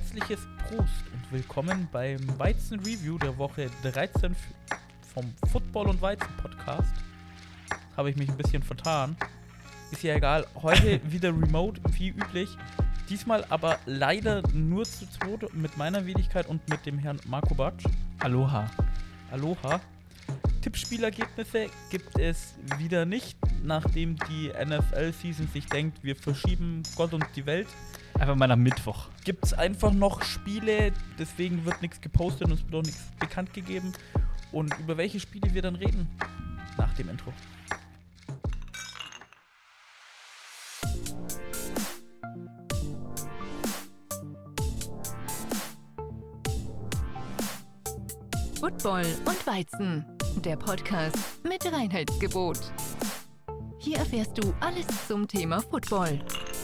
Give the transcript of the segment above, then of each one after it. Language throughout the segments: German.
herzliches Prost und willkommen beim Weizen Review der Woche 13 f- vom Football und Weizen Podcast. Habe ich mich ein bisschen vertan. Ist ja egal. Heute wieder remote, wie üblich. Diesmal aber leider nur zu zweit mit meiner Wenigkeit und mit dem Herrn Marco Batsch. Aloha. Aloha. Tippspielergebnisse gibt es wieder nicht, nachdem die NFL-Season sich denkt, wir verschieben Gott und die Welt. Einfach mal nach Mittwoch. Gibt es einfach noch Spiele, deswegen wird nichts gepostet und es wird auch nichts bekannt gegeben. Und über welche Spiele wir dann reden? Nach dem Intro. Football und Weizen, der Podcast mit Reinheitsgebot. Hier erfährst du alles zum Thema Football.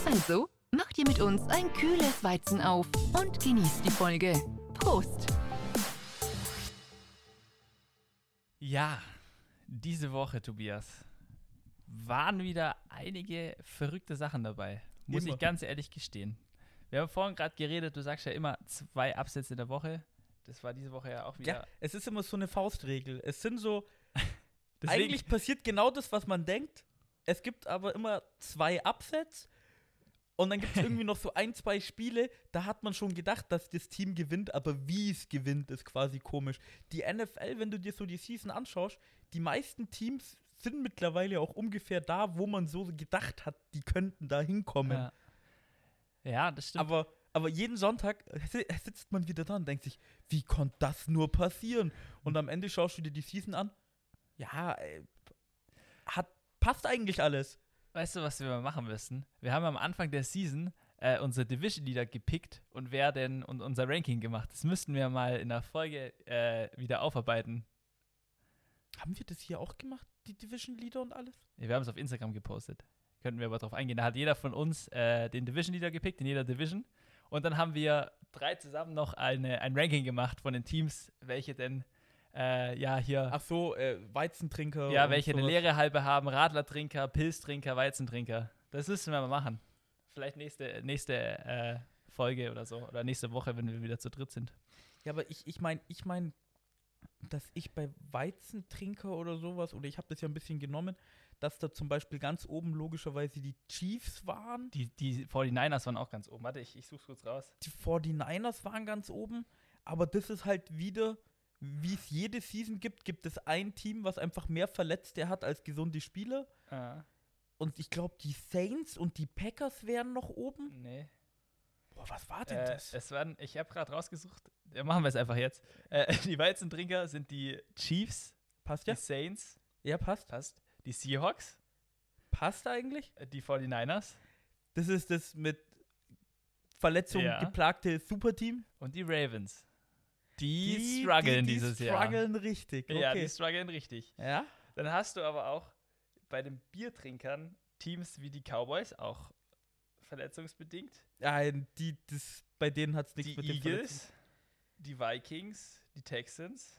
Also, mach dir mit uns ein kühles Weizen auf und genieß die Folge. Prost! Ja, diese Woche, Tobias, waren wieder einige verrückte Sachen dabei. Muss Immer. ich ganz ehrlich gestehen. Wir haben vorhin gerade geredet, du sagst ja immer zwei Absätze in der Woche. Das war diese Woche ja auch wieder. Ja, es ist immer so eine Faustregel. Es sind so, Deswegen- eigentlich passiert genau das, was man denkt. Es gibt aber immer zwei Upsets. Und dann gibt es irgendwie noch so ein, zwei Spiele, da hat man schon gedacht, dass das Team gewinnt, aber wie es gewinnt, ist quasi komisch. Die NFL, wenn du dir so die Season anschaust, die meisten Teams sind mittlerweile auch ungefähr da, wo man so gedacht hat, die könnten da hinkommen. Ja. ja, das stimmt. Aber, aber jeden Sonntag si- sitzt man wieder da und denkt sich, wie konnte das nur passieren? Und am Ende schaust du dir die Season an. Ja, äh, hat, passt eigentlich alles. Weißt du, was wir mal machen müssen? Wir haben am Anfang der Season äh, unsere Division Leader gepickt und wer denn und unser Ranking gemacht. Das müssten wir mal in der Folge äh, wieder aufarbeiten. Haben wir das hier auch gemacht, die Division Leader und alles? Ja, Wir haben es auf Instagram gepostet. Könnten wir aber drauf eingehen. Da hat jeder von uns äh, den Division Leader gepickt, in jeder Division. Und dann haben wir drei zusammen noch eine, ein Ranking gemacht von den Teams, welche denn, äh, ja, hier, Ach so, äh, Weizentrinker. ja, welche eine leere Halbe haben, Radlertrinker, Pilztrinker, Weizentrinker. Das müssen wir mal machen. Vielleicht nächste, nächste äh, Folge oder so. Oder nächste Woche, wenn wir wieder zu dritt sind. Ja, aber ich, ich meine, ich meine, dass ich bei Weizentrinker oder sowas, oder ich habe das ja ein bisschen genommen, dass da zum Beispiel ganz oben logischerweise die Chiefs waren. Die, die 49ers waren auch ganz oben. Warte, ich, ich such's kurz raus. die 49ers waren ganz oben, aber das ist halt wieder, wie es jede Season gibt, gibt es ein Team, was einfach mehr Verletzte hat als gesunde Spieler. Ah, Und ich glaube, die Saints und die Packers wären noch oben. nee. Boah, was war denn Äh, das? es waren, ich habe gerade rausgesucht, ja, machen wir es einfach jetzt. Äh, die Weizentrinker sind die Chiefs, Passt die ja? Saints, Ja, passt. passt, die Seahawks, Passt eigentlich? äh, die 49ers Das ist das mit Verletzungen Ja. geplagte Superteam. und die Ravens. Die, strugglen die, dieses die Jahr. strugglen richtig. Okay. Ja, die strugglen richtig. ja? Dann hast du aber auch bei den Biertrinkern Teams wie die Cowboys, auch verletzungsbedingt. Nein, die, das, bei denen hat es nichts Die mit dem Verletzten- Eagles, die Vikings, die Texans.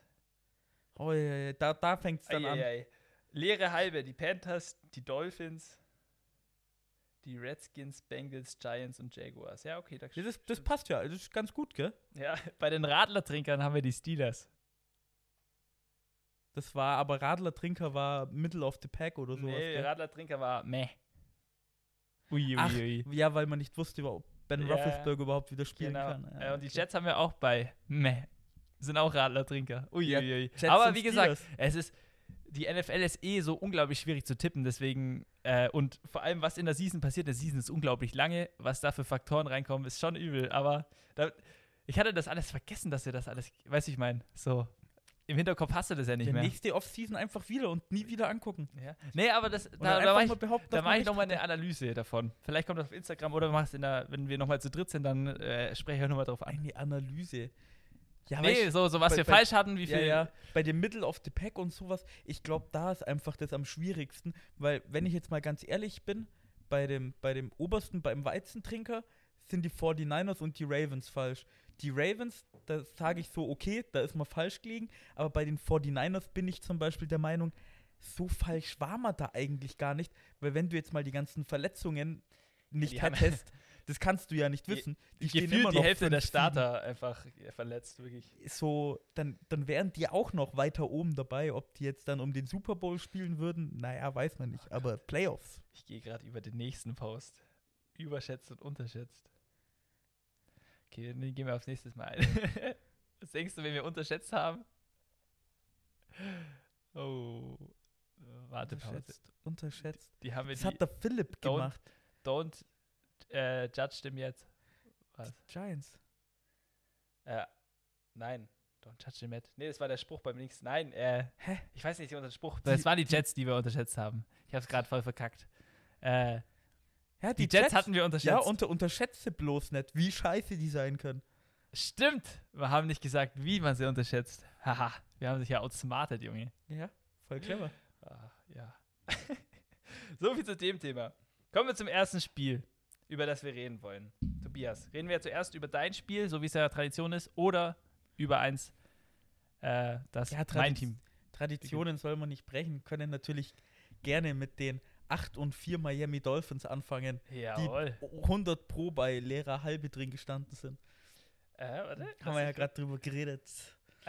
Oh, ja, ja, da, da fängt es dann an. Eieiei. Leere halbe, die Panthers, die Dolphins, die Redskins, Bengals, Giants und Jaguars. Ja, okay, da Ja, das, das passt ja, das ist ganz gut, gell? Ja, bei den Radlertrinkern haben wir die Steelers. Das war, aber Radler Trinker war Middle of the Pack oder sowas. nee, gell? Radlertrinker war meh. Ui, ui, Ach, ui. ja, weil man nicht wusste, ob Ben Ja, Roethlisberger überhaupt wieder spielen Genau. kann. äh, und die okay. Jets haben wir auch bei meh. Sind auch Radlertrinker. Ui, Ja, ui, ui. Jets Aber wie gesagt, Steelers. es ist, die NFL ist eh so unglaublich schwierig zu tippen, deswegen, äh, und vor allem, was in der Season passiert, der Season ist unglaublich lange, was da für Faktoren reinkommen, ist schon übel, aber da, ich hatte das alles vergessen, dass wir das alles, weiß ich mein, so, im Hinterkopf hast du das ja nicht Der mehr. nächste Offseason einfach wieder und nie wieder angucken. Ja. Nee, aber das, da, da mache ich, da mach ich nochmal eine Analyse davon. Vielleicht kommt das auf Instagram oder machst in der, wenn wir nochmal zu dritt sind, dann äh, spreche ich nochmal drauf ein. Eine Analyse. Ja, Nee, weißt- so, so was bei- wir bei- falsch hatten, wie viel. ja, bei dem Middle of the Pack und sowas, ich glaube, da ist einfach das am schwierigsten, weil, wenn ich jetzt mal ganz ehrlich bin, bei dem, bei dem obersten, beim Weizentrinker, sind die 49ers und die Ravens falsch. Die Ravens, da sage ich so, okay, da ist man falsch gelegen, aber bei den 49ers bin ich zum Beispiel der Meinung, so falsch war man da eigentlich gar nicht, weil wenn du jetzt mal die ganzen Verletzungen nicht die hättest, Das kannst du ja nicht wissen. Die Gefühlt immer die Hälfte der 5-7. Starter einfach äh, verletzt, wirklich. So, dann, dann wären die auch noch weiter oben dabei. Ob die jetzt dann um den Super Bowl spielen würden, naja, weiß man nicht. Aber Playoffs. Ich gehe gerade über den nächsten Post. Überschätzt und unterschätzt. Okay, dann gehen wir aufs nächste Mal ein. Was denkst du, wenn wir unterschätzt haben? Oh. Warte, Pause. Unterschätzt, unterschätzt. Die haben wir Das die. hat der Philipp Don't- gemacht. Don't äh, judge them yet. Was? Giants. Äh, nein. Don't judge them yet. Nee, das war der Spruch beim nächsten. Nein, äh, Hä? ich weiß nicht, unser Spruch. Die- Das waren die Jets, die wir unterschätzt haben. Ich hab's gerade voll verkackt. Äh, Ja, die, Jets, hatten wir unterschätzt. Ja, unter, unterschätze bloß nicht, wie scheiße die sein können. Stimmt. Wir haben nicht gesagt, wie man sie unterschätzt. Haha, wir haben sich ja outsmartet, Junge. Ja, voll clever. Ah, ja. so viel zu dem Thema. Kommen wir zum ersten Spiel, über das wir reden wollen. Tobias, reden wir zuerst über dein Spiel, so wie es ja Tradition ist, oder über eins, äh, das Ja, mein Team. Traditionen soll man nicht brechen, können natürlich gerne mit den 8 und 4 Miami Dolphins anfangen, Jawohl. die 100 Pro bei leerer Halbe drin gestanden sind. Äh, warte. Haben wir ja gerade drüber geredet.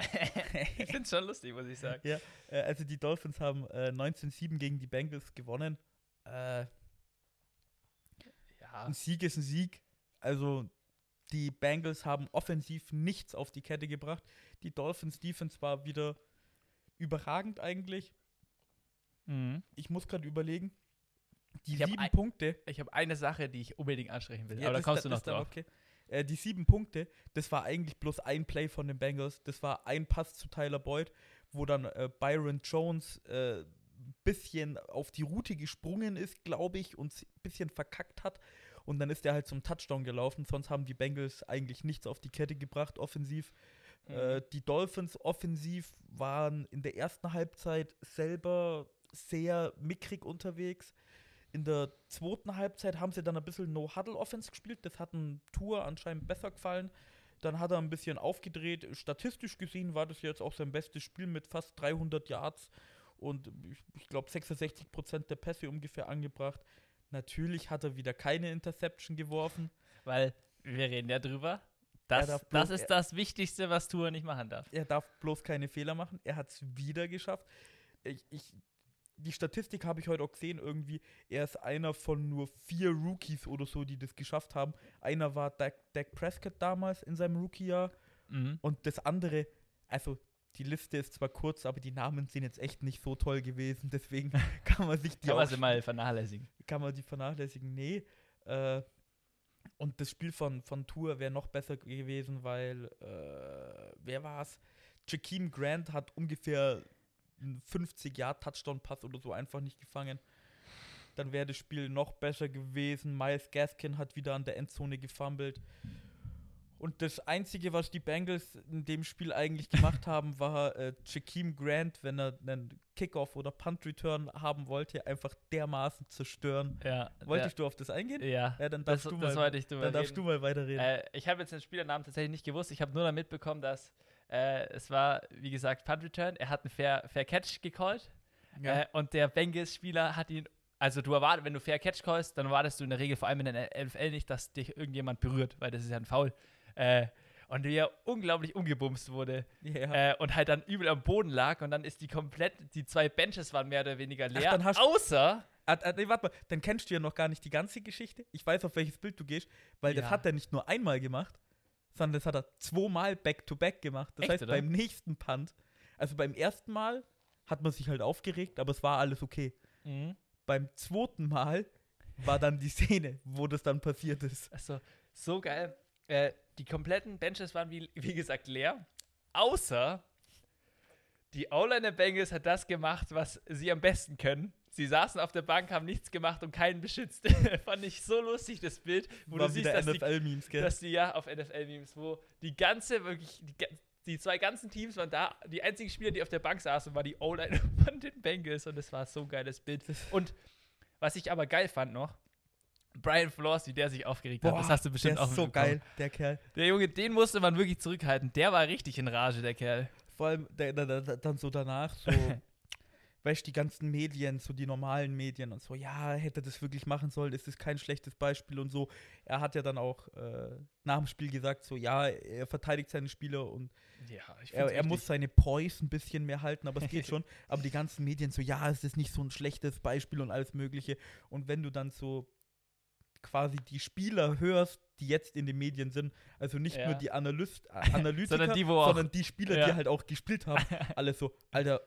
ich finde es schon lustig, muss ich sagen. Äh, also die Dolphins haben äh, 19-7 gegen die Bengals gewonnen. Äh, Ja. ein Sieg ist ein Sieg. Also die Bengals haben offensiv nichts auf die Kette gebracht. Die Dolphins Defense war wieder überragend eigentlich. Mhm. Ich muss gerade überlegen. Die Ich sieben ein- Punkte. Ich habe eine Sache, die ich unbedingt ansprechen will, Ja, aber da kommst du das noch drauf. Okay. Äh, die sieben Punkte, das war eigentlich bloß ein Play von den Bengals. Das war ein Pass zu Tyler Boyd, wo dann äh, Byron Jones äh, bisschen auf die Route gesprungen ist, glaube ich, und ein bisschen verkackt hat. Und dann ist er halt zum Touchdown gelaufen. Sonst haben die Bengals eigentlich nichts auf die Kette gebracht, offensiv. Mhm. Äh, die Dolphins offensiv waren in der ersten Halbzeit selber sehr mickrig unterwegs. In der zweiten Halbzeit haben sie dann ein bisschen No-Huddle-Offense gespielt. Das hat ein Tour anscheinend besser gefallen. Dann hat er ein bisschen aufgedreht. Statistisch gesehen war das jetzt auch sein bestes Spiel mit fast 300 Yards und ich, ich glaube 66% der Pässe ungefähr angebracht. Natürlich hat er wieder keine Interception geworfen. Weil wir reden ja drüber. Das, darf das bloß- ist das Wichtigste, was Tour nicht machen darf. Er darf bloß keine Fehler machen. Er hat es wieder geschafft. Ich, ich, die Statistik habe ich heute auch gesehen, irgendwie. Er ist einer von nur vier Rookies oder so, die das geschafft haben. Einer war Dak, Dak Prescott damals in seinem Rookie-Jahr. Mhm. Und das andere, also die Liste ist zwar kurz, aber die Namen sind jetzt echt nicht so toll gewesen. Deswegen kann man sich die Kann man sie mal vernachlässigen. kann man die vernachlässigen? Nee. Äh, und das Spiel von, von Tour wäre noch besser gewesen, weil, äh, wer war es? Jakeem Grant hat ungefähr einen 50-Jahr-Touchdown-Pass oder so einfach nicht gefangen. Dann wäre das Spiel noch besser gewesen. Miles Gaskin hat wieder an der Endzone gefummelt. Und das Einzige, was die Bengals in dem Spiel eigentlich gemacht haben, war äh, Jakeem Grant, wenn er einen Kickoff oder Punt-Return haben wollte, einfach dermaßen zerstören. Ja, Wolltest du auf das eingehen? der, ja. Ja, dann das, darfst du das mal, ich drüber dann darfst du mal weiterreden. Äh, ich habe jetzt den Spielernamen tatsächlich nicht gewusst. Ich habe nur damit bekommen, dass äh, es war, wie gesagt, Punt Return. Er hat einen Fair, Fair Catch gecallt ja. äh, und der Bengals-Spieler hat ihn. Also du erwartest, wenn du Fair Catch callst, dann erwartest du in der Regel vor allem in der NFL nicht, dass dich irgendjemand berührt, weil das ist ja ein Foul. Äh, und wie er unglaublich umgebumst wurde ja. äh, und halt dann übel am Boden lag und dann ist die komplett, die zwei Benches waren mehr oder weniger leer, dann hast- außer Ah, ah, nee, warte mal, dann kennst du ja noch gar nicht die ganze Geschichte. Ich weiß, auf welches Bild du gehst, weil das Ja. hat er nicht nur einmal gemacht, sondern das hat er zweimal back-to-back gemacht. Das Echt, heißt, oder? beim nächsten Punt, also beim ersten Mal hat man sich halt aufgeregt, aber es war alles okay. Beim zweiten Mal war dann die Szene, wo das dann passiert ist. Also, so geil. Äh, die kompletten Benches waren, wie, wie gesagt, leer. Außer die O-Line der Bengals hat das gemacht, was sie am besten können. Sie saßen auf der Bank, haben nichts gemacht und keinen beschützt. Fand ich so lustig, das Bild, wo war du siehst, dass die, NFL-Memes, gell? dass die, ja, auf NFL-Memes, wo die ganze, wirklich, die, die zwei ganzen Teams waren da. Die einzigen Spieler, die auf der Bank saßen, war die O-Line von den Bengals und das war so ein geiles Bild. Und was ich aber geil fand noch, Brian Flores, wie der sich aufgeregt hat, das hast du bestimmt der auch ist so geil, der Kerl. Der Junge, den musste man wirklich zurückhalten. Der war richtig in Rage, der Kerl. Vor allem der, der, der, dann so danach, so, weißt du, die ganzen Medien, so die normalen Medien und so, ja, hätte das wirklich machen sollen, ist das kein schlechtes Beispiel und so. Er hat ja dann auch äh, nach dem Spiel gesagt, so, ja, er verteidigt seine Spieler und Ja, er, er muss seine Poise ein bisschen mehr halten, aber es geht schon. Aber die ganzen Medien so, ja, es ist nicht so ein schlechtes Beispiel und alles Mögliche. Und wenn du dann so quasi die Spieler hörst, die jetzt in den Medien sind, also nicht Ja. nur die Analyst, Analytiker, Sondern die, sondern die Spieler, Ja. die halt auch gespielt haben, alle so, Alter,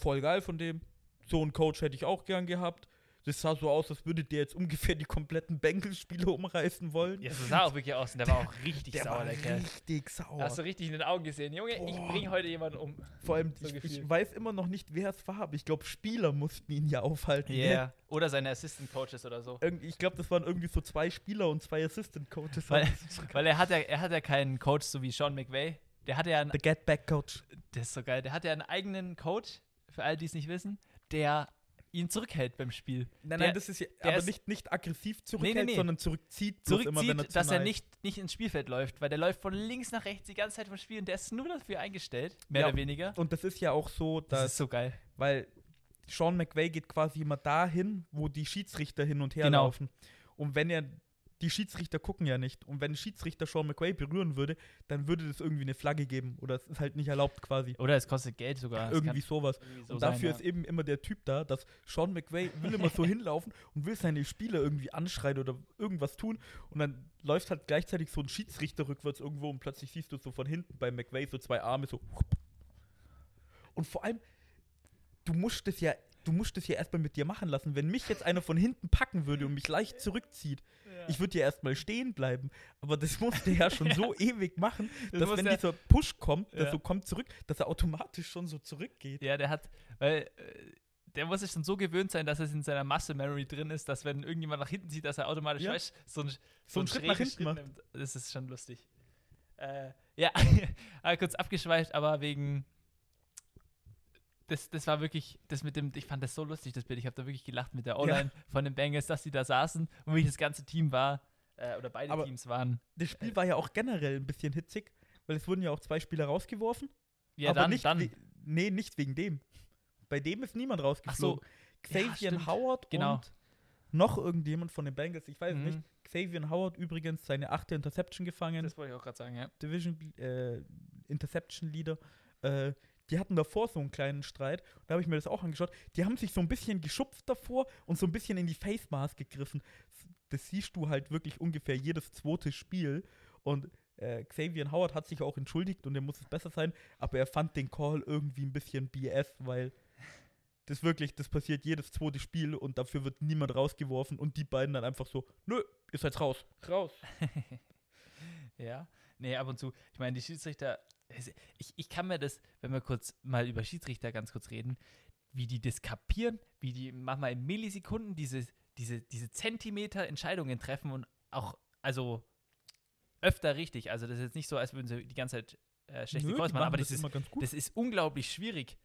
voll geil von dem. So einen Coach hätte ich auch gern gehabt. Das sah so aus, als würde der jetzt ungefähr die kompletten Bengals-Spiele umreißen wollen. Ja, so sah auch wirklich aus und der war auch richtig der sauer, war der Kerl. richtig sauer. Hast du richtig in den Augen gesehen. Junge, ich Boah. bringe heute jemanden um. Vor allem, so ich, ich weiß immer noch nicht, wer es war, aber ich glaube, Spieler mussten ihn ja aufhalten. Yeah. Oder seine Assistant Coaches oder so. Irgendwie- Ich glaube, das waren irgendwie so zwei Spieler und zwei Assistant Coaches. Weil, weil er hat ja, er hat ja keinen Coach, so wie Sean McVay. Der hat ja einen, The Get Back Coach. das ist so geil, der hat ja einen eigenen Coach, für alle, die es nicht wissen, der ihn zurückhält beim Spiel. Nein, Der- nein, das ist ja, aber ist- nicht, nicht aggressiv zurückhält, nee. sondern zurückzieht. Zurückzieht, immer, zu dass er nicht, nicht ins Spielfeld läuft, weil der läuft von links nach rechts die ganze Zeit vom Spiel und der ist nur dafür eingestellt, mehr Ja, oder weniger. Und das ist ja auch so, Das dass, ist so geil. weil Sean McVay geht quasi immer dahin, wo die Schiedsrichter hin und her Genau. laufen. Und wenn er, die Schiedsrichter gucken ja nicht. Und wenn ein Schiedsrichter Sean McVay berühren würde, dann würde das irgendwie eine Flagge geben. Oder es ist halt nicht erlaubt quasi. Oder es kostet Geld sogar. Es irgendwie sowas. irgendwie so und dafür sein, ist eben immer der Typ da, dass Sean McVay will immer so hinlaufen und will seine Spieler irgendwie anschreien oder irgendwas tun. Und dann läuft halt gleichzeitig so ein Schiedsrichter rückwärts irgendwo und plötzlich siehst du so von hinten bei McVay so zwei Arme so. Und vor allem, du musst es ja, du musst es ja erstmal mit dir machen lassen. Wenn mich jetzt einer von hinten packen würde und mich leicht zurückzieht, ja. ich würde ja erstmal stehen bleiben. Aber das musste er ja schon so ewig machen, Das dass wenn er- dieser Push kommt, Ja. dass so kommt zurück, dass er automatisch schon so zurückgeht. Ja, der hat, weil äh, der muss sich schon so gewöhnt sein, dass es in seiner Muscle Memory drin ist, dass wenn irgendjemand nach hinten sieht, dass er automatisch Ja. weißt, so, ein, So einen Schritt nach hinten macht. nimmt. Das ist schon lustig. Äh, ja, kurz abgeschweift, aber wegen. Das, das war wirklich, das mit dem, ich fand das so lustig, das Bild. Ich habe da wirklich gelacht mit der O-Line von den Bengals, dass die da saßen und wie das ganze Team war, äh, oder beide Aber- Teams waren. Das Spiel war ja auch generell ein bisschen hitzig, weil es wurden ja auch zwei Spieler rausgeworfen. Ja, aber dann, nicht dann. nee, nicht wegen dem. Bei dem ist niemand rausgeflogen. Ja, Xavier stimmt. Howard Genau. und noch irgendjemand von den Bengals, ich weiß es Mhm. nicht. Xavier Howard übrigens seine achte Interception gefangen. Das wollte ich auch gerade sagen, ja. Division äh, Interception Leader. Äh, die hatten davor so einen kleinen Streit. Da habe ich mir das auch angeschaut. Die haben sich so ein bisschen geschupft davor und so ein bisschen in die Face Mask gegriffen. Das siehst du halt wirklich ungefähr jedes zweite Spiel. Und äh, Xavier Howard hat sich auch entschuldigt und er muss es besser sein, aber er fand den Call irgendwie ein bisschen BS, weil das wirklich, das passiert jedes zweite Spiel und dafür wird niemand rausgeworfen und die beiden dann einfach so, nö, ihr seid raus. Raus. Ja, nee, ab und zu. Ich meine, die Schiedsrichter, ich, ich kann mir das, wenn wir kurz mal über Schiedsrichter ganz kurz reden, wie die das kapieren, wie die manchmal in Millisekunden diese, diese, diese Zentimeter Entscheidungen treffen und auch, also öfter richtig. Also das ist jetzt nicht so, als würden sie die ganze Zeit äh, schlechte Nö, Calls machen, aber das das ist, immer ganz gut. das ist unglaublich schwierig.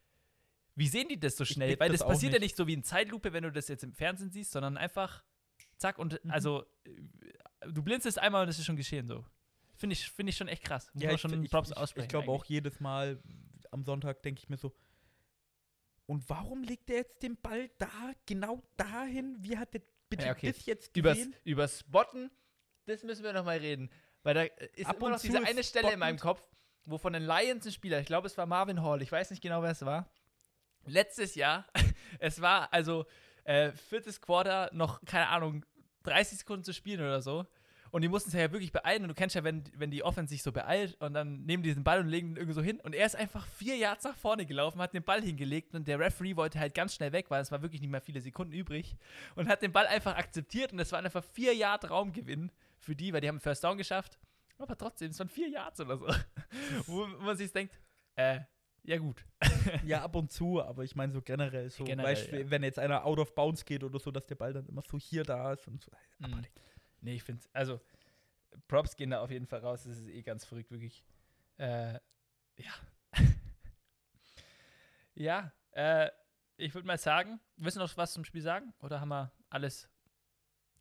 Wie sehen die das so schnell? Weil das das passiert ja nicht. nicht so wie in Zeitlupe, wenn du das jetzt im Fernsehen siehst, sondern einfach zack und Mhm. also äh, du blinzelst einmal und es ist schon geschehen so. Finde ich, finde ich schon echt krass. Muss Ja, ich, schon ich, Props ich, aussprechen. ich glaube auch jedes Mal am Sonntag denke ich mir so, und warum legt er jetzt den Ball da, genau dahin? Wie hat der bitte Ja, okay. das jetzt gesehen? übers Spotten, das müssen wir nochmal reden. Weil da äh, ist Ab immer noch diese eine Stelle in meinem. Kopf, wo von den Lions ein Spieler, ich glaube es war Marvin Hall, ich weiß nicht genau, wer es war, letztes Jahr, es war also äh, viertes Quarter, noch, keine Ahnung, 30 Sekunden zu spielen oder so. Und die mussten sich ja wirklich beeilen. Und du kennst ja, wenn, wenn die Offense sich so beeilt und dann nehmen die diesen Ball und legen ihn irgendwie so hin. Und er ist einfach vier Yards nach vorne gelaufen, hat den Ball hingelegt und der Referee wollte halt ganz schnell weg, weil es war wirklich nicht mehr viele Sekunden übrig. Und hat den Ball einfach akzeptiert und es waren einfach vier Yard Raumgewinn für die, weil die haben einen First Down geschafft. Aber trotzdem, es waren vier Yards oder so. wo, wo man sich denkt, äh, ja gut. Ja, ab und zu, aber ich meine so generell so, Generell, weißt, ja. wenn jetzt einer out of bounds geht oder so, dass der Ball dann immer so hier da ist und so. Mhm. Nee, ich finde also Props gehen da auf jeden Fall raus. Das ist eh ganz verrückt, wirklich. Äh, ja. ja, äh, ich würde mal sagen, willst du noch was zum Spiel sagen? Oder haben wir alles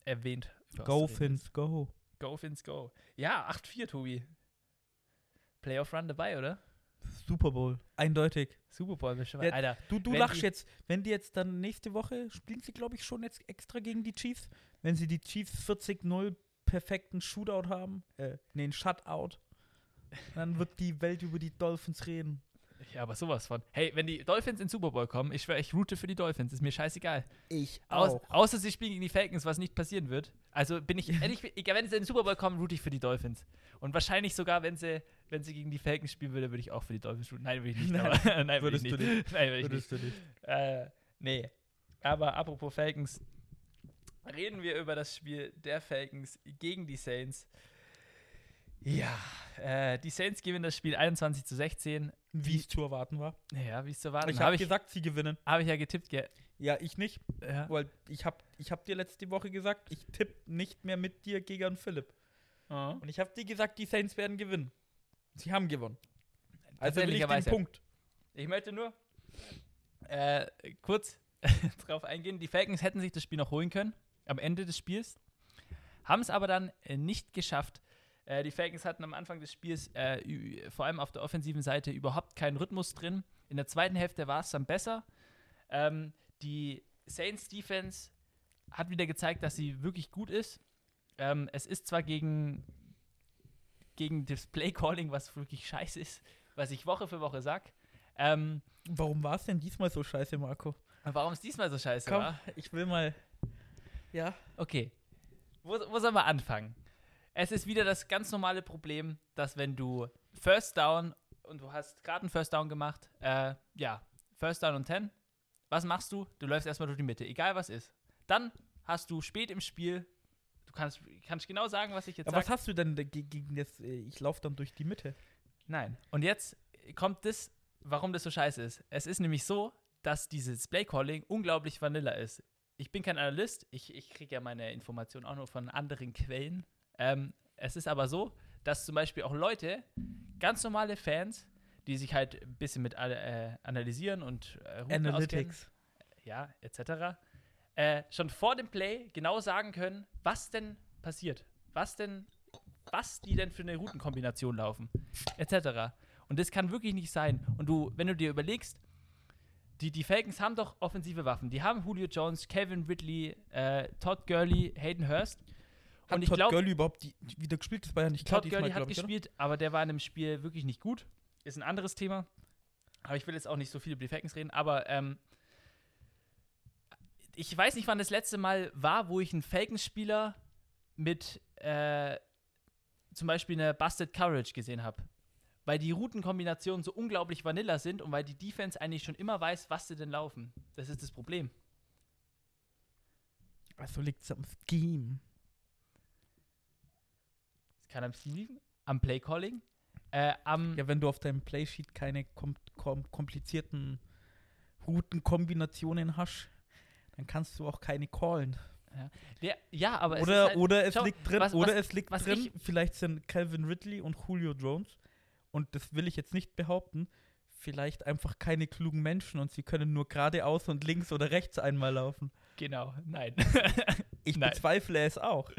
erwähnt? Go? Fins, go. Go, Fins, go. Ja, 8-4, Tobi. Playoff Run dabei, oder? Super Bowl. Eindeutig. Super Bowl, bestimmt. Ja, Alter. Du, du lachst jetzt, wenn die jetzt dann nächste Woche spielen sie, glaube ich, schon jetzt extra gegen die Chiefs. Wenn sie die Chiefs 40-0 perfekten Shootout haben, äh, nee, ein Shutout, dann wird die Welt über die Dolphins reden. Ja, aber sowas von. Hey, wenn die Dolphins in den Super Bowl kommen, ich schwöre, ich route für die Dolphins. Ist mir scheißegal. Ich Aus, außer sie spielen gegen die Falcons, was nicht passieren wird. Also bin ich ehrlich, egal, wenn sie in den Super Bowl kommen, route ich für die Dolphins. Und wahrscheinlich sogar, wenn sie, wenn sie gegen die Falcons spielen würde, würde ich auch für die Dolphins routen. Nein, würde ich nicht. Nein, aber, nein, würde ich würdest nicht. du nicht. Nein, würde ich nicht. Würdest du nicht. Äh, nee. Aber apropos Falcons, reden wir über das Spiel der Falcons gegen die Saints. Ja, äh, die Saints gewinnen das Spiel 21 zu 16. Wie es zu erwarten war. Ja, wie es zu warten Ich habe habe ich, gesagt, sie gewinnen. hab ich ja getippt. Ge Ja, ich nicht, ja. weil ich habe ich hab dir letzte Woche gesagt, ich tippe nicht mehr mit dir gegen Philipp. Oh. Und ich habe dir gesagt, die Saints werden gewinnen. Sie haben gewonnen. Also will ich den. Punkt. Ich möchte nur äh, kurz drauf eingehen. Die Falcons hätten sich das Spiel noch holen können am Ende des Spiels, haben es aber dann äh, nicht geschafft. Äh, die Falcons hatten am Anfang des Spiels äh, vor allem auf der offensiven Seite überhaupt keinen Rhythmus drin. In der zweiten Hälfte war es dann besser. Ähm, die Saints Defense hat wieder gezeigt, dass sie wirklich gut ist. Ähm, es ist zwar gegen, gegen das Play Calling, was wirklich scheiße ist, was ich Woche für Woche sag. Ähm, Warum war es denn diesmal so scheiße, Marco? warum es diesmal so scheiße Komm, war? ich will mal. Ja. Okay. Wo, wo sollen wir anfangen? Es ist wieder das ganz normale Problem, dass wenn du First Down und du hast gerade einen First Down gemacht, äh, ja, First Down und 10, was machst du? Du läufst erstmal durch die Mitte, egal was ist. Dann hast du spät im Spiel, du kannst, kannst genau sagen, was ich jetzt Aber sage. was hast du denn gegen das? äh, Ich laufe dann durch die Mitte. Nein. Und jetzt kommt das, warum das so scheiße ist. Es ist nämlich so, dass dieses Play-Calling unglaublich vanilla ist. Ich bin kein Analyst, ich, ich kriege ja meine Informationen auch nur von anderen Quellen. Ähm, es ist aber so, dass zum Beispiel auch Leute, ganz normale Fans, die sich halt ein bisschen mit äh, analysieren und äh, Routen auskennen, Analytics. ja, etc., äh, schon vor dem Play genau sagen können, was denn passiert. Was denn, was die denn für eine Routenkombination laufen, etc. Und das kann wirklich nicht sein. Und du, wenn du dir überlegst, die, die Falcons haben doch offensive Waffen. Die haben Julio Jones, Kevin Ridley, äh, Todd Gurley, Hayden Hurst. Hat Und ich Todd glaube, Gurley überhaupt die, wieder gespielt? Das war ja nicht klar Todd Gurley hat glaub ich, oder? gespielt, aber der war in dem Spiel wirklich nicht gut. Ist ein anderes Thema. Aber ich will jetzt auch nicht so viel über die Falcons reden. Aber ähm, ich weiß nicht, wann das letzte Mal war, wo ich einen Falcons-Spieler mit äh, zum Beispiel eine Busted Coverage gesehen habe. Weil die Routenkombinationen so unglaublich vanilla sind und weil die Defense eigentlich schon immer weiß, was sie denn laufen. Das ist das Problem. Also liegt es am Scheme. Es kann am Ziel liegen, am Play-Calling, äh, am Ja, wenn du auf deinem Playsheet keine kom kom komplizierten Routenkombinationen hast, dann kannst du auch keine callen. Ja, ja, aber es Oder, ist halt, oder es schau, liegt drin, was- oder was- es liegt drin, ich- vielleicht sind Calvin Ridley und Julio Jones, und das will ich jetzt nicht behaupten, vielleicht einfach keine klugen Menschen und sie können nur geradeaus und links oder rechts einmal laufen. Genau, nein. Ich Nein. bezweifle es auch.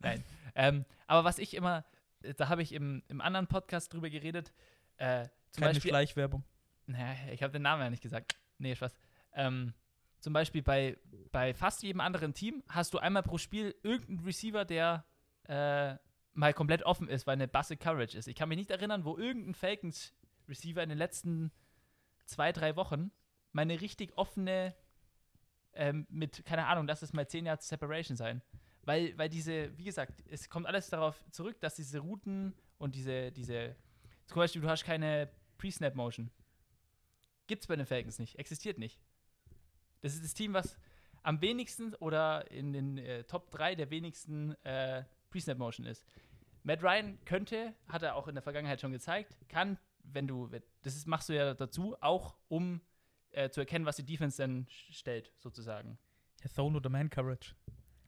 nein. Ähm, aber was ich immer, äh, da habe ich im, im anderen Podcast drüber geredet, äh, zum Keine Beispiel, Schleichwerbung. naja, ich habe den Namen ja nicht gesagt. Nee, Spaß. Ähm, zum Beispiel bei, bei fast jedem anderen Team hast du einmal pro Spiel irgendeinen Receiver, der äh, mal komplett offen ist, weil eine Basse Coverage ist. Ich kann mich nicht erinnern, wo irgendein Falcons Receiver in den letzten zwei, drei Wochen mal eine richtig offene ähm, mit, keine Ahnung, lass es mal 10 Yards Separation sein. Weil, weil diese, wie gesagt, es kommt alles darauf zurück, dass diese Routen und diese, diese, zum Beispiel, du hast keine Pre-Snap-Motion. Gibt's bei den Falcons nicht, existiert nicht. Das ist das Team, was am wenigsten oder in den äh, Top 3 der wenigsten äh, Pre-Snap-Motion ist. Matt Ryan könnte, hat er auch in der Vergangenheit schon gezeigt, kann, wenn du, das ist, machst du ja dazu, auch um äh, zu erkennen, was die Defense denn stellt, sozusagen. Ja, Zone oder Man Coverage.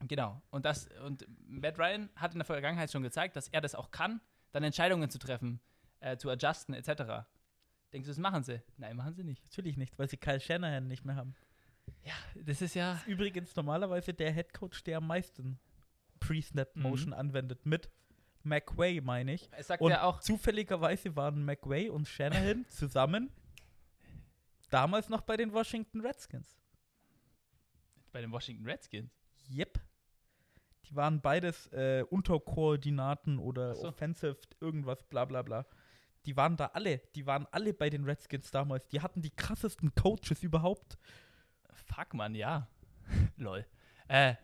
Genau. Und das, und Matt Ryan hat in der Vergangenheit schon gezeigt, dass er das auch kann, dann Entscheidungen zu treffen, äh, zu adjusten, etc. Denkst du, das machen sie? Nein, machen sie nicht. Natürlich nicht, weil sie Kyle Shanahan nicht mehr haben. Ja, das ist ja. Übrigens normalerweise der Head Coach, der am meisten Pre-Snap-Motion Mhm. anwendet, mit McWay, meine ich. Es sagt Und ja auch, zufälligerweise waren McWay und Shanahan zusammen damals noch bei den Washington Redskins. bei den Washington Redskins. Yep. Die waren beides äh, Unterkoordinaten oder so. Offensive, irgendwas, bla bla bla. Die waren da alle, die waren alle bei den Redskins damals. Die hatten die krassesten Coaches überhaupt. Fuck, Mann, ja. Lol. Äh,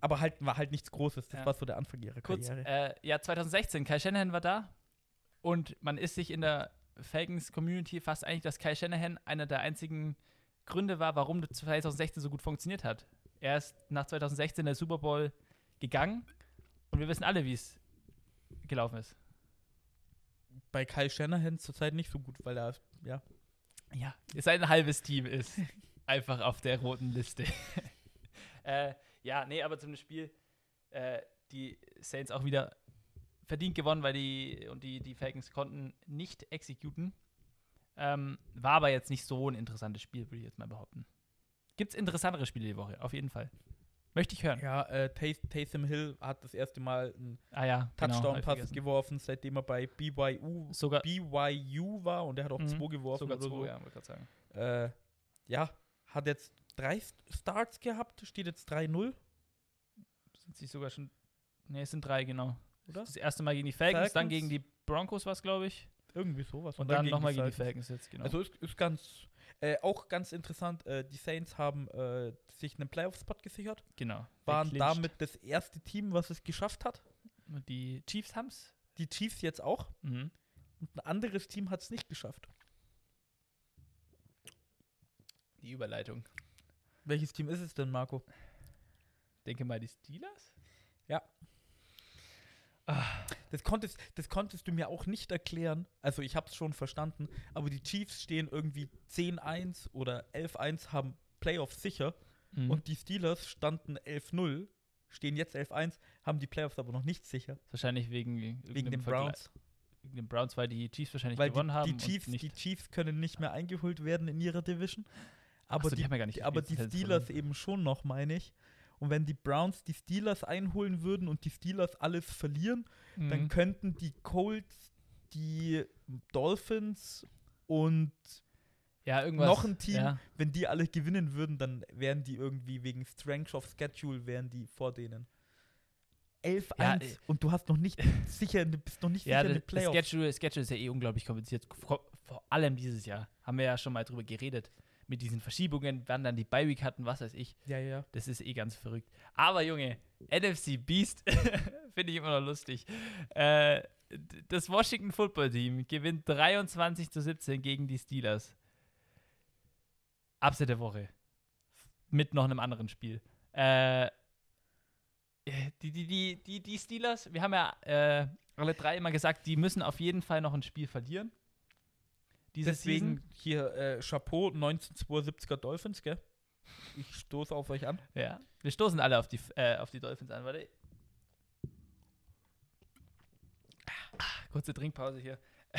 Aber halt war halt nichts Großes. Das Ja. war so der Anfang ihrer kurz, Karriere. äh, ja, 2016, Kai Shanahan war da und man ist sich in der Falcons-Community fast einig, dass Kai Shanahan einer der einzigen Gründe war, warum das 2016 so gut funktioniert hat. Er ist nach 2016 in der Super Bowl gegangen und wir wissen alle, wie es gelaufen ist. Bei Kyle Shanahan zurzeit nicht so gut, weil er, ja, Ja, sein halbes Team ist einfach auf der roten Liste. äh, ja, nee, aber zum Spiel, äh, die Saints auch wieder verdient gewonnen, weil die und die, die Falcons konnten nicht exekuten. Ähm, war aber jetzt nicht so ein interessantes Spiel, würde ich jetzt mal behaupten. Gibt es interessantere Spiele die Woche, auf jeden Fall. Möchte ich hören. ja äh, Tays- Taysom Hill hat das erste Mal einen Ah ja, genau, Touchdown-Pass vergessen. geworfen, seitdem er bei BYU, Sogar, BYU war und er hat auch Mhm, zwei geworfen sogar zwei, so. ja, wollte gerade sagen. Äh, ja, hat jetzt drei Starts gehabt, steht jetzt 3-0, Sind sie sogar schon. Ne, es sind drei, genau. oder? Das erste Mal gegen die Falcons, dann Falcons. gegen die Broncos war es, glaube ich. Irgendwie sowas. Und dann nochmal gegen die Falcons. Jetzt, genau. Also ist, ist ganz, äh, auch ganz interessant, äh, die Saints haben äh, sich einen Playoff-Spot gesichert, genau. waren Geclincht. damit das erste Team, was es geschafft hat. Und die Chiefs haben's. Die Chiefs jetzt auch. Mhm. Und ein anderes Team hat es nicht geschafft. Die Überleitung. Welches Team ist es denn, Marco? Denke mal, die Steelers? Das konntest, das konntest du mir auch nicht erklären. Also ich habe es schon verstanden, aber die Chiefs stehen irgendwie 10-1 oder 11-1, haben Playoffs sicher. Mhm. Und die Steelers standen 11-0, stehen jetzt 11-1, haben die Playoffs aber noch nicht sicher. wahrscheinlich wegen, Wegen den Browns. Wegen den Browns, weil die Chiefs wahrscheinlich Weil gewonnen die, haben. die, und Chiefs, nicht. die Chiefs können nicht mehr eingeholt werden in ihrer Division. Aber Achso, die, haben ja gar nicht die, aber die Steelers verloren. eben schon noch, meine ich. Und wenn die Browns die Steelers einholen würden und die Steelers alles verlieren, dann Mhm. könnten die Colts, die Dolphins und ja, irgendwas. noch ein Team, Ja. wenn die alle gewinnen würden, dann wären die irgendwie wegen Strength of Schedule wären die vor denen. 11-1 Ja, äh, und du hast noch nicht sicher, du bist noch nicht Ja, sicher in das, den Playoffs. Schedule, Schedule ist ja eh unglaublich kompliziert. Vor, vor allem dieses Jahr. Haben wir ja schon mal drüber geredet. Mit diesen Verschiebungen, wann dann die Bye-Week hatten, was weiß ich. Ja, ja. Das ist eh ganz verrückt. Aber Junge, NFC Beast finde ich immer noch lustig. Äh, das Washington Football Team gewinnt 23 zu 17 gegen die Steelers. Upset der Woche. Mit noch einem anderen Spiel. Äh, die, die, die, die, die Steelers, wir haben ja äh, alle drei immer gesagt, die müssen auf jeden Fall noch ein Spiel verlieren. Diese Deswegen Season. hier äh, Chapeau 1972er Dolphins, gell? Ich stoße auf euch an. Ja. Wir stoßen alle auf die, äh, auf die Dolphins an. Warte. Ah, Kurze Trinkpause hier.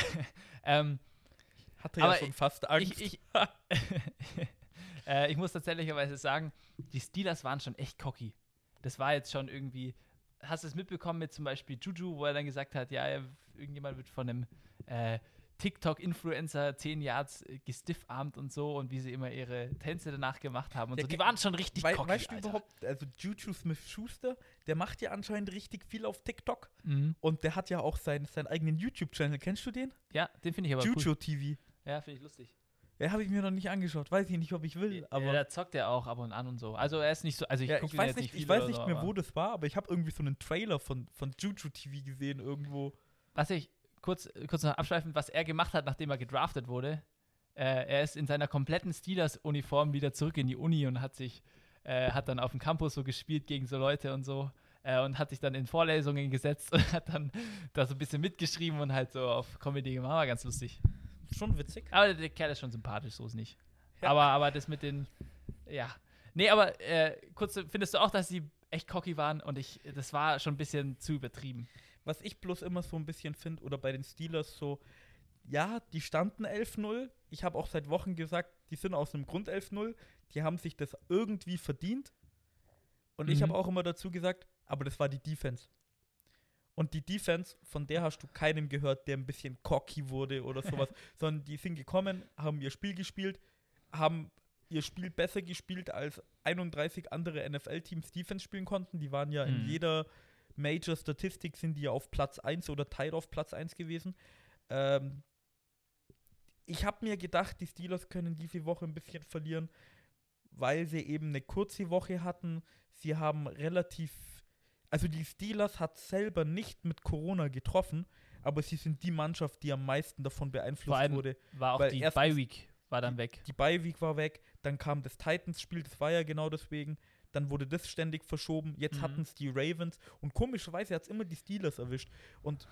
ähm, Hatte ja schon fast Angst. ich, ich, äh, ich muss tatsächlicherweise sagen, die Steelers waren schon echt cocky. Das war jetzt schon irgendwie. Hast du es mitbekommen mit zum Beispiel Juju, wo er dann gesagt hat, ja, irgendjemand wird von einem äh, TikTok-Influencer 10 Yards äh, gestiffarmt und so und wie sie immer ihre Tänze danach gemacht haben und Ja, so. Die waren schon richtig Wei cocky, weißt du Alter. überhaupt, also Juju Smith-Schuster, der macht ja anscheinend richtig viel auf TikTok Mhm. und der hat ja auch seinen, seinen eigenen YouTube-Channel. Kennst du den? Ja, den finde ich aber Juju cool. TV. Ja, finde ich lustig. Ja, habe ich mir noch nicht angeschaut. Weiß ich nicht, ob ich will, aber ja, da zockt er auch ab und an und so. Also er ist nicht so, also ich ja, gucke ich weiß jetzt nicht, ich weiß nicht mehr, wo das war, aber ich habe irgendwie so einen Trailer von, von Juju TV gesehen irgendwo. Was ich kurz, kurz noch abschweifend, was er gemacht hat, nachdem er gedraftet wurde, äh, er ist in seiner kompletten Steelers-Uniform wieder zurück in die Uni und hat sich, äh, hat dann auf dem Campus so gespielt gegen so Leute und so äh, und hat sich dann in Vorlesungen gesetzt und hat dann da so ein bisschen mitgeschrieben und halt so auf Comedy gemacht. War ganz lustig. Schon witzig. Aber der Kerl ist schon sympathisch, so ist nicht. Ja. Aber, aber das mit den, ja. Nee, aber äh, kurz, findest du auch, dass sie echt cocky waren und ich, das war schon ein bisschen zu übertrieben. Was ich bloß immer so ein bisschen finde, oder bei den Steelers so, ja, die standen 11-0. Ich habe auch seit Wochen gesagt, die sind aus einem Grund 11-0. Die haben sich das irgendwie verdient. Und ich Mhm. habe auch immer dazu gesagt, aber das war die Defense. Und die Defense, von der hast du keinem gehört, der ein bisschen cocky wurde oder sowas, sondern die sind gekommen, haben ihr Spiel gespielt, haben ihr Spiel besser gespielt als 31 andere NFL-Teams Defense spielen konnten. Die waren ja in Mhm. Jeder Major-Statistik sind die ja auf Platz 1 oder tied auf Platz 1 gewesen. Ähm, ich habe mir gedacht, die Steelers können diese Woche ein bisschen verlieren, weil sie eben eine kurze Woche hatten. Sie haben relativ, also die Steelers hat selber nicht mit Corona getroffen, aber sie sind die Mannschaft, die am meisten davon beeinflusst allem wurde. War auch Weil die Bye Week war dann weg. Die Bye-Week war weg, dann kam das Titans-Spiel, das war ja genau deswegen. Dann wurde das ständig verschoben. Jetzt Mhm. hatten es die Ravens und komischerweise hat es immer die Steelers erwischt. Und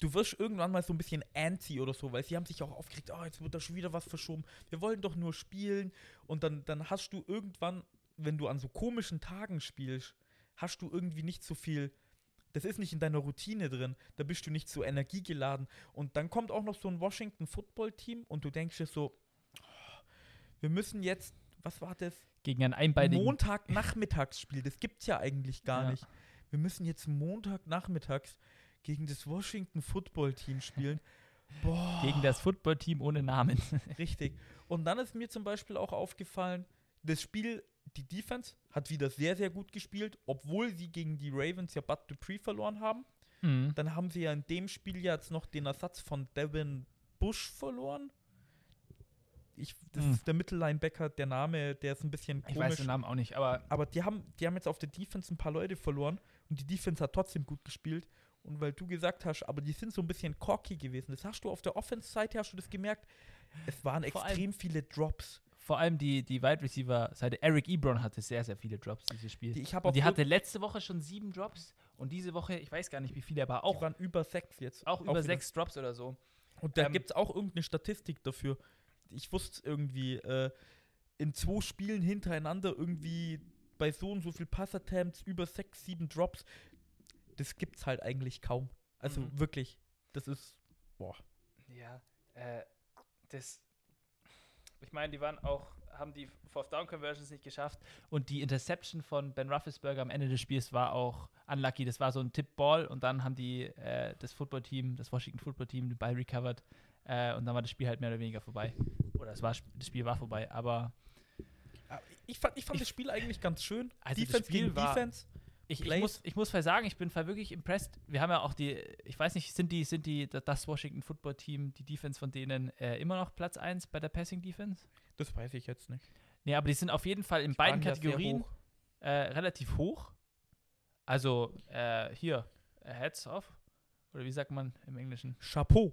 du wirst irgendwann mal so ein bisschen anti oder so, weil sie haben sich auch aufgeregt, oh, jetzt wird da schon wieder was verschoben. Wir wollen doch nur spielen. Und dann, dann hast du irgendwann, wenn du an so komischen Tagen spielst, hast du irgendwie nicht so viel. Das ist nicht in deiner Routine drin. Da bist du nicht so energiegeladen. Und dann kommt auch noch so ein Washington Football Team und du denkst dir so, oh, wir müssen jetzt, was war das? Gegen einen einbeinigen. Montagnachmittagsspiel. Das gibt's ja eigentlich gar Ja. nicht. Wir müssen jetzt Montagnachmittags gegen das Washington Football Team spielen. Boah. Gegen das Footballteam ohne Namen. Richtig. Und dann ist mir zum Beispiel auch aufgefallen, das Spiel, die Defense hat wieder sehr, sehr gut gespielt, obwohl sie gegen die Ravens ja Bud Dupree verloren haben. Mhm. Dann haben sie ja in dem Spiel ja jetzt noch den Ersatz von Devin Bush verloren. Ich, das Hm. ist der Mittellinebacker, der Name, der ist ein bisschen komisch. Ich weiß den Namen auch nicht, aber Aber die haben, die haben jetzt auf der Defense ein paar Leute verloren und die Defense hat trotzdem gut gespielt. Und weil du gesagt hast, aber die sind so ein bisschen cocky gewesen. Das hast du auf der Offense-Seite, hast du das gemerkt? Es waren Vor allem- extrem viele Drops. vor allem die, die Wide Receiver Seite. Eric Ebron hatte sehr, sehr viele Drops dieses Spiel. Die, ich auch die hatte letzte Woche schon sieben Drops und diese Woche, ich weiß gar nicht wie viele, aber die auch, waren über sechs jetzt. auch über wieder. sechs Drops oder so. Und da Ähm, gibt es auch irgendeine Statistik dafür. Ich wusste irgendwie, äh, in zwei Spielen hintereinander irgendwie bei so und so viel Passattempts über sechs, sieben Drops. Das gibt's halt eigentlich kaum. Also Mhm. wirklich. Das ist. Boah. Ja, äh, das. Ich meine, die waren auch, haben die Fourth Down Conversions nicht geschafft und die Interception von Ben Roethlisberger am Ende des Spiels war auch unlucky. Das war so ein Tip-Ball und dann haben die äh, das Football-Team, das Washington Football-Team, den Ball recovered äh, und dann war das Spiel halt mehr oder weniger vorbei. Oder es war, das Spiel war vorbei, aber Ah, Ich fand, ich fand Ich- das Spiel eigentlich ganz schön. Also das Defense Spiel gegen war- Defense. Ich, ich, muss, ich muss sagen, ich bin wirklich impressed. Wir haben ja auch die, ich weiß nicht, sind die, sind die, das Washington Football Team, die Defense von denen äh, immer noch Platz 1 bei der Passing Defense? Das weiß ich jetzt nicht. Nee, aber die sind auf jeden Fall in Die beiden Kategorien hoch. äh, relativ hoch. Also äh, hier, äh, Heads off. Oder wie sagt man im Englischen? Chapeau.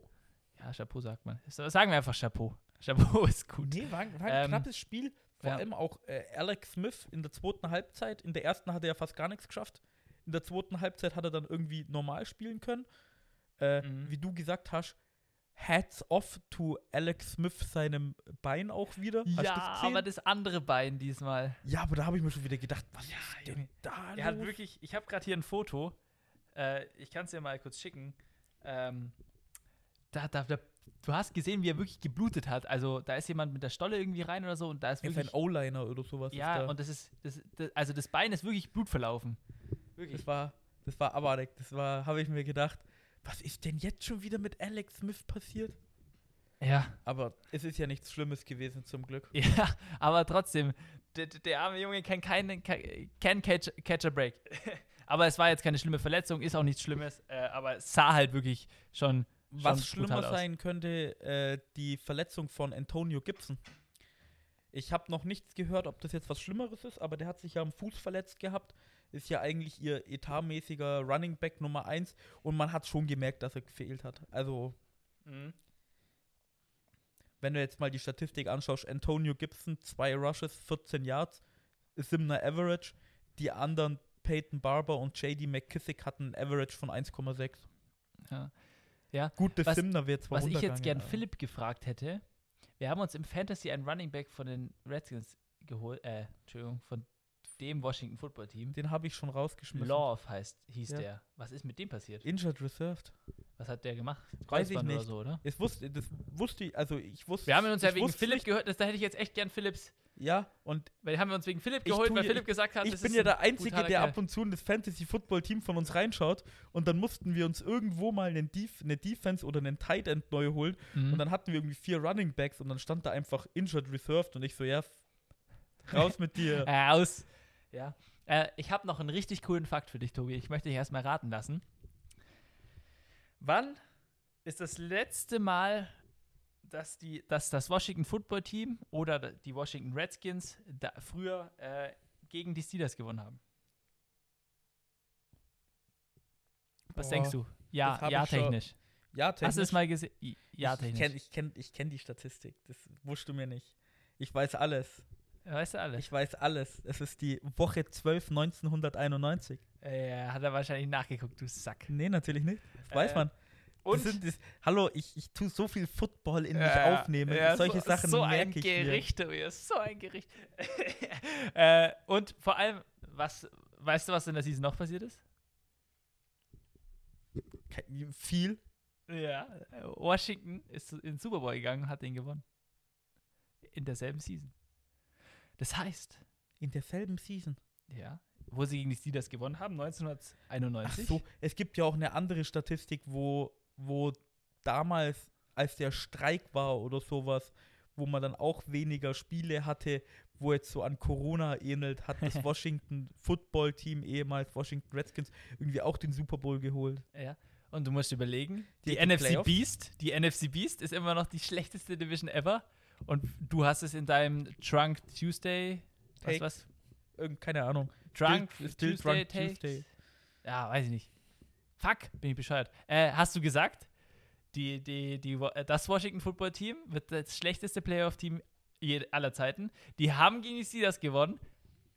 Ja, Chapeau sagt man. Sagen wir einfach Chapeau. Chapeau ist gut. Nee, war, war ein Ähm, knappes Spiel. Vor ja. allem auch äh, Alex Smith in der zweiten Halbzeit. In der ersten hat er ja fast gar nichts geschafft. In der zweiten Halbzeit hat er dann irgendwie normal spielen können. Äh, Mhm. Wie du gesagt hast, Hats off to Alex Smith seinem Bein auch wieder. Hast Ja, das aber das andere Bein diesmal. ja, aber da habe ich mir schon wieder gedacht, was Ja, ist denn da Er hat wirklich, ich habe gerade hier ein Foto. Äh, ich kann es dir mal kurz schicken. Ähm, da, da, da, du hast gesehen, wie er wirklich geblutet hat. Also da ist jemand mit der Stolle irgendwie rein oder so und da ist Er ist wirklich. ein O-Liner oder sowas. ist ja, da. und das ist, das, das, also das Bein ist wirklich Blut verlaufen. Das war, das war abartig. Das war, habe ich mir gedacht, was ist denn jetzt schon wieder mit Alex Smith passiert? Ja, Aber es ist ja nichts Schlimmes gewesen, zum Glück. ja, aber trotzdem, der, der arme Junge kann keinen, can catch, catch a break. aber es war jetzt keine schlimme Verletzung, ist auch nichts Schlimmes, äh, aber es sah halt wirklich schon. Was schlimmer sein könnte, äh, die Verletzung von Antonio Gibson. Ich habe noch nichts gehört, ob das jetzt was Schlimmeres ist, aber der hat sich ja am Fuß verletzt gehabt. Ist ja eigentlich ihr etatmäßiger Running Back Nummer 1 und man hat schon gemerkt, dass er gefehlt hat. Also, Mhm. wenn du jetzt mal die Statistik anschaust, Antonio Gibson, zwei Rushes, 14 Yards, Simner Average. Die anderen, Peyton Barber und JD McKissick, hatten ein Average von 1,6. Ja. Gut, der Was- Simner wird zwar Was ich jetzt gern aber- Philipp gefragt hätte, wir haben uns im Fantasy einen Running Back von den Redskins geholt, äh, Entschuldigung, von dem Washington Football Team. Den habe ich schon rausgeschmissen. Love heißt, hieß Ja. der. Was ist mit dem passiert? Injured Reserved. Was hat der gemacht? Weiß ich Kreuzband Oder nicht. so, oder? Das wusste, das wusste ich, also ich wusste. Wir haben uns ja wegen Philipp nicht- gehört, das, da hätte ich jetzt echt gern Philipps Ja, und Weil haben wir uns wegen Philipp geholt, weil ja- Philipp gesagt hat, ich bin ja der Einzige, der ab und zu in das Fantasy-Football-Team von uns reinschaut. Und dann mussten wir uns irgendwo mal einen Def eine Defense oder einen Tight End neu holen. Mhm. Und dann hatten wir irgendwie vier Running Backs und dann stand da einfach Injured Reserved. Und ich so, ja, raus mit dir. Äh, aus. Ja. Äh, ich habe noch einen richtig coolen Fakt für dich, Tobi. Ich möchte dich erstmal raten lassen. Wann ist das letzte Mal, dass, die, dass das Washington Football Team oder die Washington Redskins früher äh, gegen die Steelers gewonnen haben? Was Boah, denkst du? Ja, ja, ich technisch. Ja, Hast du technisch. es mal gesehen? Ja, ich technisch. kenne ich kenn, ich kenn die Statistik. Das wurscht du mir nicht. Ich weiß alles. weißt du alles? Ich weiß alles. Es ist die Woche 12 1991. äh, hat er wahrscheinlich nachgeguckt, du Sack. Nee, natürlich nicht. Das weiß Äh, man. Und Das sind, das, hallo, ich, ich tue so viel Football in mich Ja, aufnehmen. ja, Solche so, Sachen so ein merke ich mir. Gericht, Tobias, so ein Gericht. äh, und vor allem, was, weißt du, was in der Season noch passiert ist? Viel. Ja. Washington ist in den Super Bowl gegangen und hat den gewonnen. In derselben Season. Das heißt, In derselben Season. ja, wo sie gegen die Steelers gewonnen haben, Ach 1991. so, es gibt ja auch eine andere Statistik, wo, wo damals, als der Streik war oder sowas, wo man dann auch weniger Spiele hatte, wo jetzt so an Corona ähnelt, hat das Washington Football Team, ehemals Washington Redskins, irgendwie auch den Super Bowl geholt. Ja. Und du musst überlegen, die, Die- NFC Playoffs? Beast, die NFC Beast ist immer noch die schlechteste Division ever. Und du hast es in deinem Trunk Tuesday, was, was? Irgend, keine Ahnung. Drunk Still- still Tuesday, Drunk? Tuesday. Ja, weiß ich nicht. Fuck, bin ich bescheuert. Äh, hast du gesagt, die, die, die, äh, das Washington Football Team wird das schlechteste Playoff-Team aller Zeiten. Die haben gegen die Steelers gewonnen.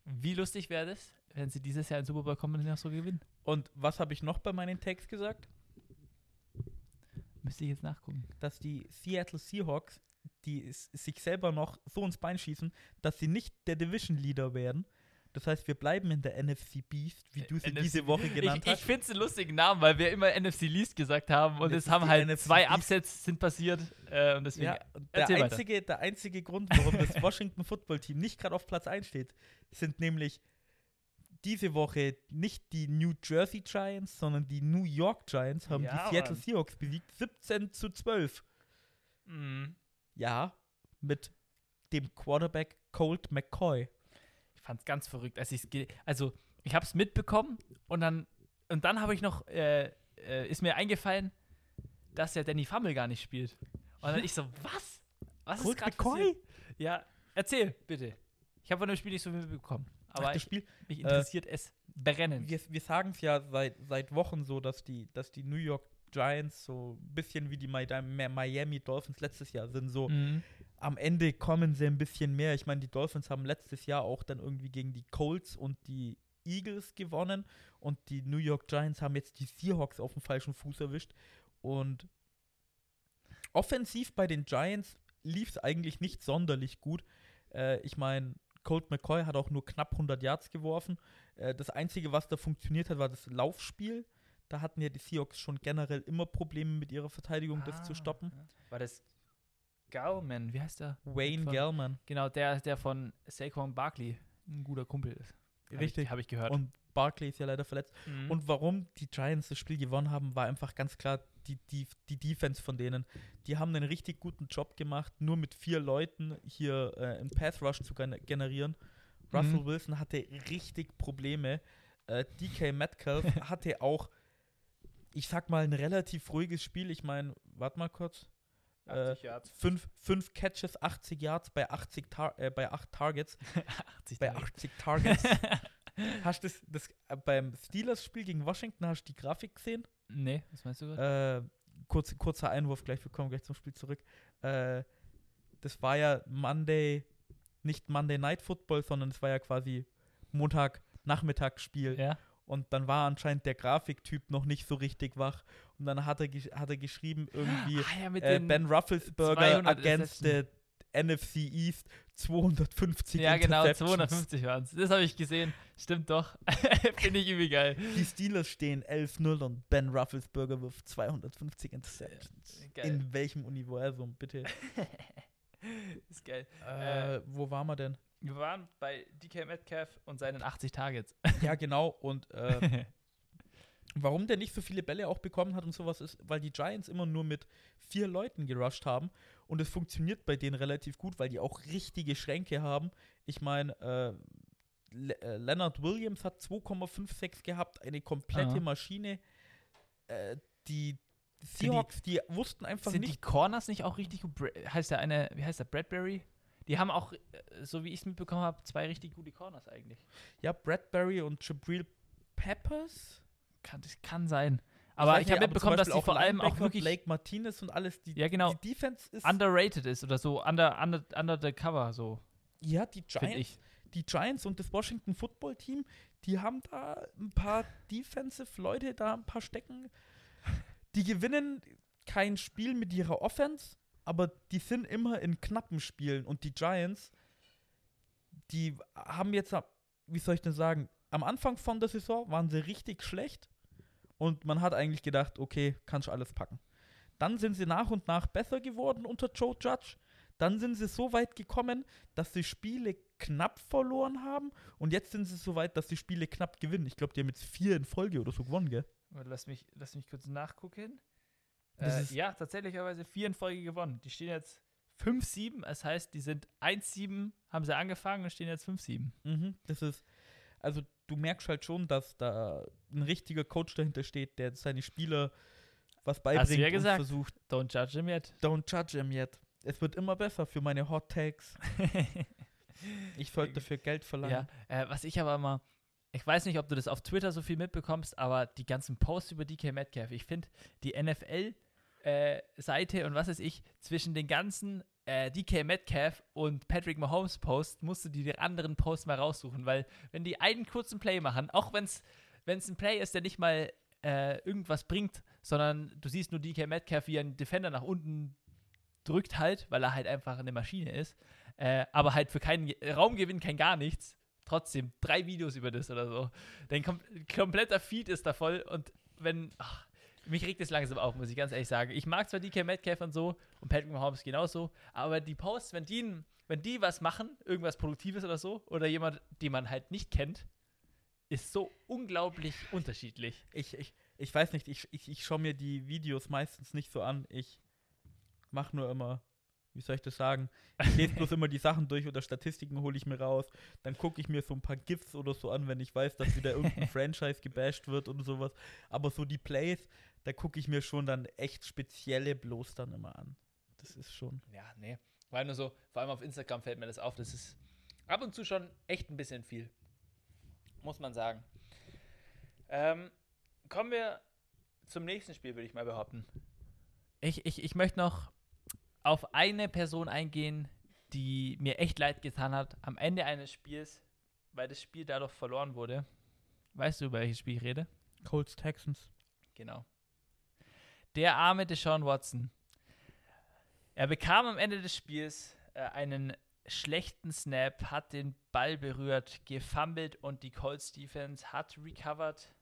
Wie lustig wäre das, wenn sie dieses Jahr in Super Bowl kommen und noch so gewinnen? Und was habe ich noch bei meinen Tags gesagt? Müsste ich jetzt nachgucken. dass die Seattle Seahawks, die sich selber noch so ins Bein schießen, dass sie nicht der Division Leader werden. Das heißt, wir bleiben in der NFC Beast, wie du sie NFC diese Woche genannt ich, ich hast. finde es einen lustigen Namen, weil wir immer NFC Least gesagt haben und es haben halt NFC zwei Beast. Upsets sind passiert äh, und deswegen Ja, und der, weiter. einzige, der einzige Grund, warum das Washington Football Team nicht gerade auf Platz 1 steht, sind nämlich diese Woche nicht die New Jersey Giants, sondern die New York Giants haben Ja, die Seattle Mann. Seahawks besiegt, 17 zu 12. Mhm. Ja, mit dem Quarterback Colt McCoy. Ich fand es ganz verrückt, als ich es also ich habe es mitbekommen und dann und dann habe ich noch äh, äh, ist mir eingefallen, dass der Danny Fummel gar nicht spielt. Und dann ich so, was? Was Colt ist gerade passiert? Ja, erzähl bitte. Ich habe von dem Spiel nicht so viel mitbekommen, aber Ach, ich, Spiel, mich interessiert es brennend. wir, wir sagen es ja seit, seit Wochen so, dass die, dass die New York Giants so ein bisschen wie die Mi- Mi- Miami Dolphins letztes Jahr sind. So Mhm. Am Ende kommen sie ein bisschen mehr. Ich meine, die Dolphins haben letztes Jahr auch dann irgendwie gegen die Colts und die Eagles gewonnen und die New York Giants haben jetzt die Seahawks auf dem falschen Fuß erwischt. Und offensiv bei den Giants lief es eigentlich nicht sonderlich gut. Äh, ich meine, Colt McCoy hat auch nur knapp 100 Yards geworfen. Äh, das Einzige, was da funktioniert hat, war das Laufspiel. Da hatten ja die Seahawks schon generell immer Probleme mit ihrer Verteidigung, das zu Ah, stoppen. War das Gallman, wie heißt der? Wayne Von- Gellman. Genau, der, der von Saquon Barkley ein guter Kumpel ist. Richtig. Ich, Habe ich gehört. Und Barkley ist ja leider verletzt. Mhm. Und warum die Giants das Spiel gewonnen haben, war einfach ganz klar die, die, die Defense von denen. Die haben einen richtig guten Job gemacht, nur mit vier Leuten hier äh, einen Path Rush zu gen- generieren. Russell Mhm. Wilson hatte richtig Probleme. Äh, DK Metcalf hatte auch, ich sag mal, ein relativ ruhiges Spiel. Ich meine, warte mal kurz. Äh, 80 Yards. fünf, fünf Catches, 80 Yards bei 80 Tar äh, bei 8 Targets. 80 Bei Yards. 80 Targets. hast du das, das äh, beim Steelers-Spiel gegen Washington, hast du die Grafik gesehen? nee, was meinst du? Äh, kurz, kurzer Einwurf, gleich, wir kommen gleich zum Spiel zurück. Äh, das war ja Monday, nicht Monday Night Football, sondern es war ja quasi Montag-Nachmittagsspiel. ja. Und dann war anscheinend der Grafiktyp noch nicht so richtig wach. Und dann hat er, hat er geschrieben, irgendwie Ah, ja, äh, den, Ben Rufflesberger 200 against the NFC East 250 Ja, genau, Interceptions. 250 waren es. Das habe ich gesehen. Stimmt doch. Finde ich übel geil. Die Steelers stehen 11-0 und Ben Rufflesberger wirft 250 Interceptions. Geil. In welchem Universum, bitte? Ist geil. Äh, wo waren wir denn? Wir waren bei DK Metcalf und seinen 80 Targets. Ja, genau. Und äh, warum der nicht so viele Bälle auch bekommen hat und sowas ist, weil die Giants immer nur mit vier Leuten gerusht haben. Und es funktioniert bei denen relativ gut, weil die auch richtige Schränke haben. Ich meine, äh, Le äh, Leonard Williams hat 2,56 gehabt, eine komplette Aha. Maschine. Äh, die die- Seahawks, die, wussten einfach Sind nicht. die Corners nicht auch richtig gut? Heißt der eine, wie heißt der, Bradbury? Die haben auch, äh, so wie ich es mitbekommen habe, zwei richtig gute Corners eigentlich. Ja, Bradbury und Jabril Peppers. Kann, das kann sein. Aber ich nicht, habe mitbekommen, dass die vor allem auch wirklich Blake Martinez und alles. Die, Ja, genau. Die Defense ist. underrated ist oder so, under, under, under the cover, so, ja, die Giants ich. die Giants und das Washington Football Team, die haben da ein paar Defensive Leute da ein paar Stecken. Die gewinnen kein Spiel mit ihrer Offense, aber die sind immer in knappen Spielen und die Giants, die haben jetzt, wie soll ich denn sagen, am Anfang von der Saison waren sie richtig schlecht und man hat eigentlich gedacht, okay, kannst du alles packen. Dann sind sie nach und nach besser geworden unter Joe Judge. Dann sind sie so weit gekommen, dass sie Spiele knapp verloren haben und jetzt sind sie so weit, dass sie Spiele knapp gewinnen. Ich glaube, die haben jetzt vier in Folge oder so gewonnen, gell? Lass mich, lass mich kurz nachgucken. Das Äh, ist- ja, tatsächlicherweise vier in Folge gewonnen. Die stehen jetzt 5-7, das heißt, die sind 1-7, haben sie angefangen und stehen jetzt 5-7. Mhm, das ist, also du merkst halt schon, dass da ein richtiger Coach dahinter steht, der seine Spieler was beibringt ja und gesagt. versucht, Don't judge him yet. don't judge him yet. Es wird immer besser für meine Hot Takes. Ich sollte dafür Geld verlangen. ja, äh, was ich aber immer, ich weiß nicht, ob du das auf Twitter so viel mitbekommst, aber die ganzen Posts über DK Metcalf, ich finde die NFL-Seite und was weiß ich, zwischen den ganzen äh, DK Metcalf und Patrick Mahomes Posts musst du dir die anderen Posts mal raussuchen, weil wenn die einen kurzen Play machen, auch wenn es ein Play ist, der nicht mal äh, irgendwas bringt, sondern du siehst nur DK Metcalf, wie ein Defender nach unten drückt halt, weil er halt einfach eine Maschine ist, äh, aber halt für keinen Raumgewinn, kein gar nichts. Trotzdem drei Videos über das oder so. Dein kom kompletter Feed ist da voll und wenn, ach, mich regt es langsam auf, muss ich ganz ehrlich sagen. Ich mag zwar DK Metcalf und so und Patrick Mahomes genauso, aber die Posts, wenn die, wenn die was machen, irgendwas Produktives oder so, oder jemand, den man halt nicht kennt, ist so unglaublich unterschiedlich. Ich, ich, ich weiß nicht, ich, ich, ich schaue mir die Videos meistens nicht so an. Ich mache nur immer, wie soll ich das sagen? Ich lese bloß immer die Sachen durch oder Statistiken hole ich mir raus. Dann gucke ich mir so ein paar GIFs oder so an, wenn ich weiß, dass wieder irgendein Franchise gebasht wird und sowas. Aber so die Plays, da gucke ich mir schon dann echt spezielle bloß dann immer an. Das ist schon. Ja, nee. Weil nur so, vor allem auf Instagram fällt mir das auf, das ist ab und zu schon echt ein bisschen viel. Muss man sagen. Ähm, kommen wir zum nächsten Spiel, würde ich mal behaupten. Ich, ich, ich möchte noch auf eine Person eingehen, die mir echt leid getan hat am Ende eines Spiels, weil das Spiel dadurch verloren wurde. Weißt du, über welches Spiel ich rede? Colts Texans. Genau. Der arme Deshaun Watson. Er bekam am Ende des Spiels äh, einen schlechten Snap, hat den Ball berührt, gefummelt und die Colts Defense hat recovered.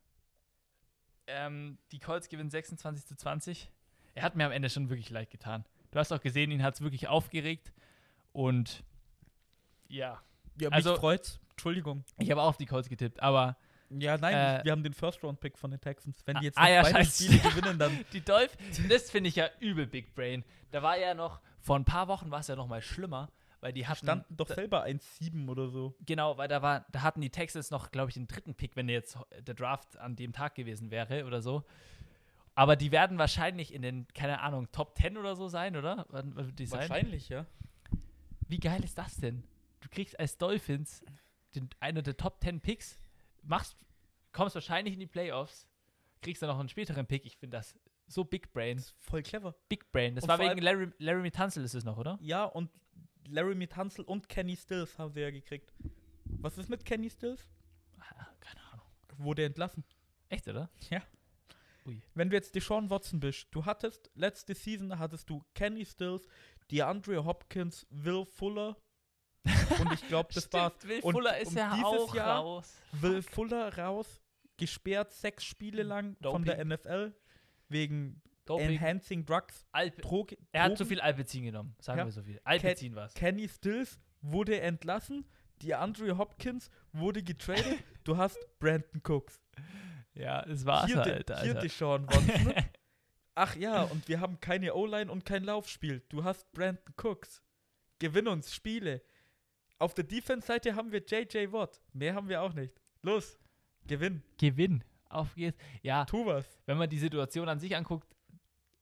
Ähm, die Colts gewinnen 26 zu 20. Er hat mir am Ende schon wirklich leid getan. Du hast auch gesehen, ihn hat es wirklich aufgeregt. Und ja, Ja, mich Also- freut's. Entschuldigung. ich habe auch auf die Colts getippt, aber Ja, nein, Äh, wir haben den First-Round-Pick von den Texans. Wenn Ah, die jetzt ah noch ja, beide scheiße. Spiele gewinnen, dann Die Dolphins, das finde ich ja übel Big Brain. Da war ja noch, vor ein paar Wochen war es ja noch mal schlimmer, weil die hatten, standen doch da, selber 1-7 oder so. genau, weil da war, da hatten die Texans noch, glaube ich, den dritten Pick, wenn jetzt der Draft an dem Tag gewesen wäre oder so. Aber die werden wahrscheinlich in den, keine Ahnung, Top 10 oder so sein, oder? Wann wann wird die sein? Wahrscheinlich, ja. Wie geil ist das denn? Du kriegst als Dolphins den, einer der Top 10 Picks, machst, kommst wahrscheinlich in die Playoffs, kriegst dann noch einen späteren Pick. Ich finde das so Big Brain. Das ist voll clever. Big Brain. Das Und war wegen Larry, Larry Tunzel ist es noch, oder? Ja, und Larry Tunzel und Kenny Stills haben sie ja gekriegt. Was ist mit Kenny Stills? Ah, Keine Ahnung. Wurde entlassen. Echt, oder? Wenn du jetzt Deshaun Watson bist, du hattest, letzte Season hattest du Kenny Stills, DeAndre Hopkins, Will Fuller. Und ich glaube, das war's. Will Und Fuller ist um ja dieses auch Jahr raus. Will Fuller raus, gesperrt sechs Spiele lang von Doping. der NFL wegen Doping. Enhancing Drugs. Alp Droge, er hat Drogen. zu viel Alpezin genommen, sagen Ja. wir so viel. Alpezin war's. Kenny Stills wurde entlassen. die Andre Hopkins wurde getradet, du hast Brandon Cooks. Ja, es war's hier, halt, de, hier Alter. Deshaun Watson. Ach ja, und wir haben keine O-Line und kein Laufspiel. Du hast Brandon Cooks. Gewinn uns Spiele. Auf der Defense-Seite haben wir JJ Watt. Mehr haben wir auch nicht. Los, gewinn. Gewinn. Auf geht's. Ja, Tu was. wenn man die Situation an sich anguckt,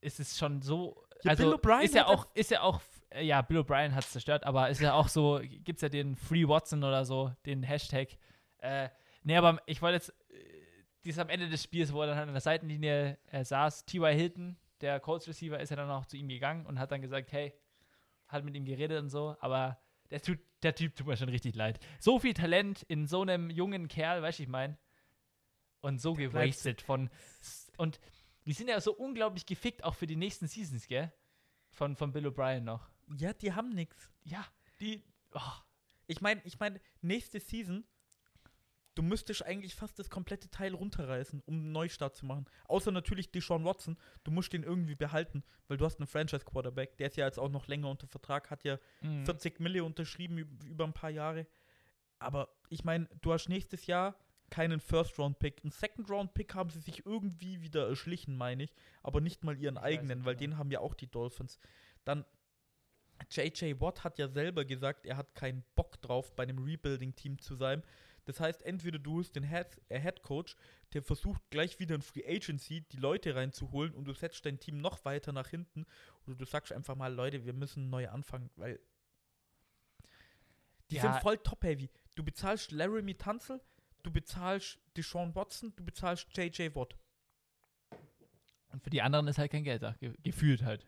ist es schon so. Ja, also Bill O'Brien ist ja auch, ist ja auch, äh, ja, Bill O'Brien hat es zerstört, aber ist ja auch so, gibt es ja den Free Watson oder so, den Hashtag. Äh, nee, aber ich wollte jetzt, äh, dies am Ende des Spiels, wo er dann an der Seitenlinie äh, saß, T.Y. Hilton, der Colts Receiver, ist ja dann auch zu ihm gegangen und hat dann gesagt, hey, hat mit ihm geredet und so, aber der, tut, der Typ tut mir schon richtig leid. So viel Talent in so einem jungen Kerl, weißt du, ich meine. Und so bleibt- gewastet von. Und die sind ja so unglaublich gefickt, auch für die nächsten Seasons, gell? Von, von Bill O'Brien noch. Ja, die haben nichts. Ja, die. Oh, Ich meine, ich meine, nächste Season, du müsstest eigentlich fast das komplette Teil runterreißen, um einen Neustart zu machen. Außer natürlich Deshaun Watson. Du musst den irgendwie behalten, weil du hast einen Franchise-Quarterback. Der ist ja jetzt auch noch länger unter Vertrag, hat ja mm. 40 Mille unterschrieben üb- über ein paar Jahre. Aber ich meine, du hast nächstes Jahr keinen First-Round-Pick. Einen Second-Round-Pick haben sie sich irgendwie wieder erschlichen, meine ich. Aber nicht mal ihren Ich eigenen, nicht weil genau. den haben ja auch die Dolphins. Dann JJ Watt hat ja selber gesagt, er hat keinen Bock drauf, bei einem Rebuilding-Team zu sein. Das heißt, entweder du hast den Head, äh, Head Coach, der versucht gleich wieder in Free Agency die Leute reinzuholen und du setzt dein Team noch weiter nach hinten oder du sagst einfach mal, Leute, wir müssen neu anfangen, weil die Ja. sind voll top-heavy. Du bezahlst Laramie Tunzel, du bezahlst Deshaun Watson, du bezahlst JJ Watt. Und für die anderen ist halt kein Geld da. Ge gefühlt halt.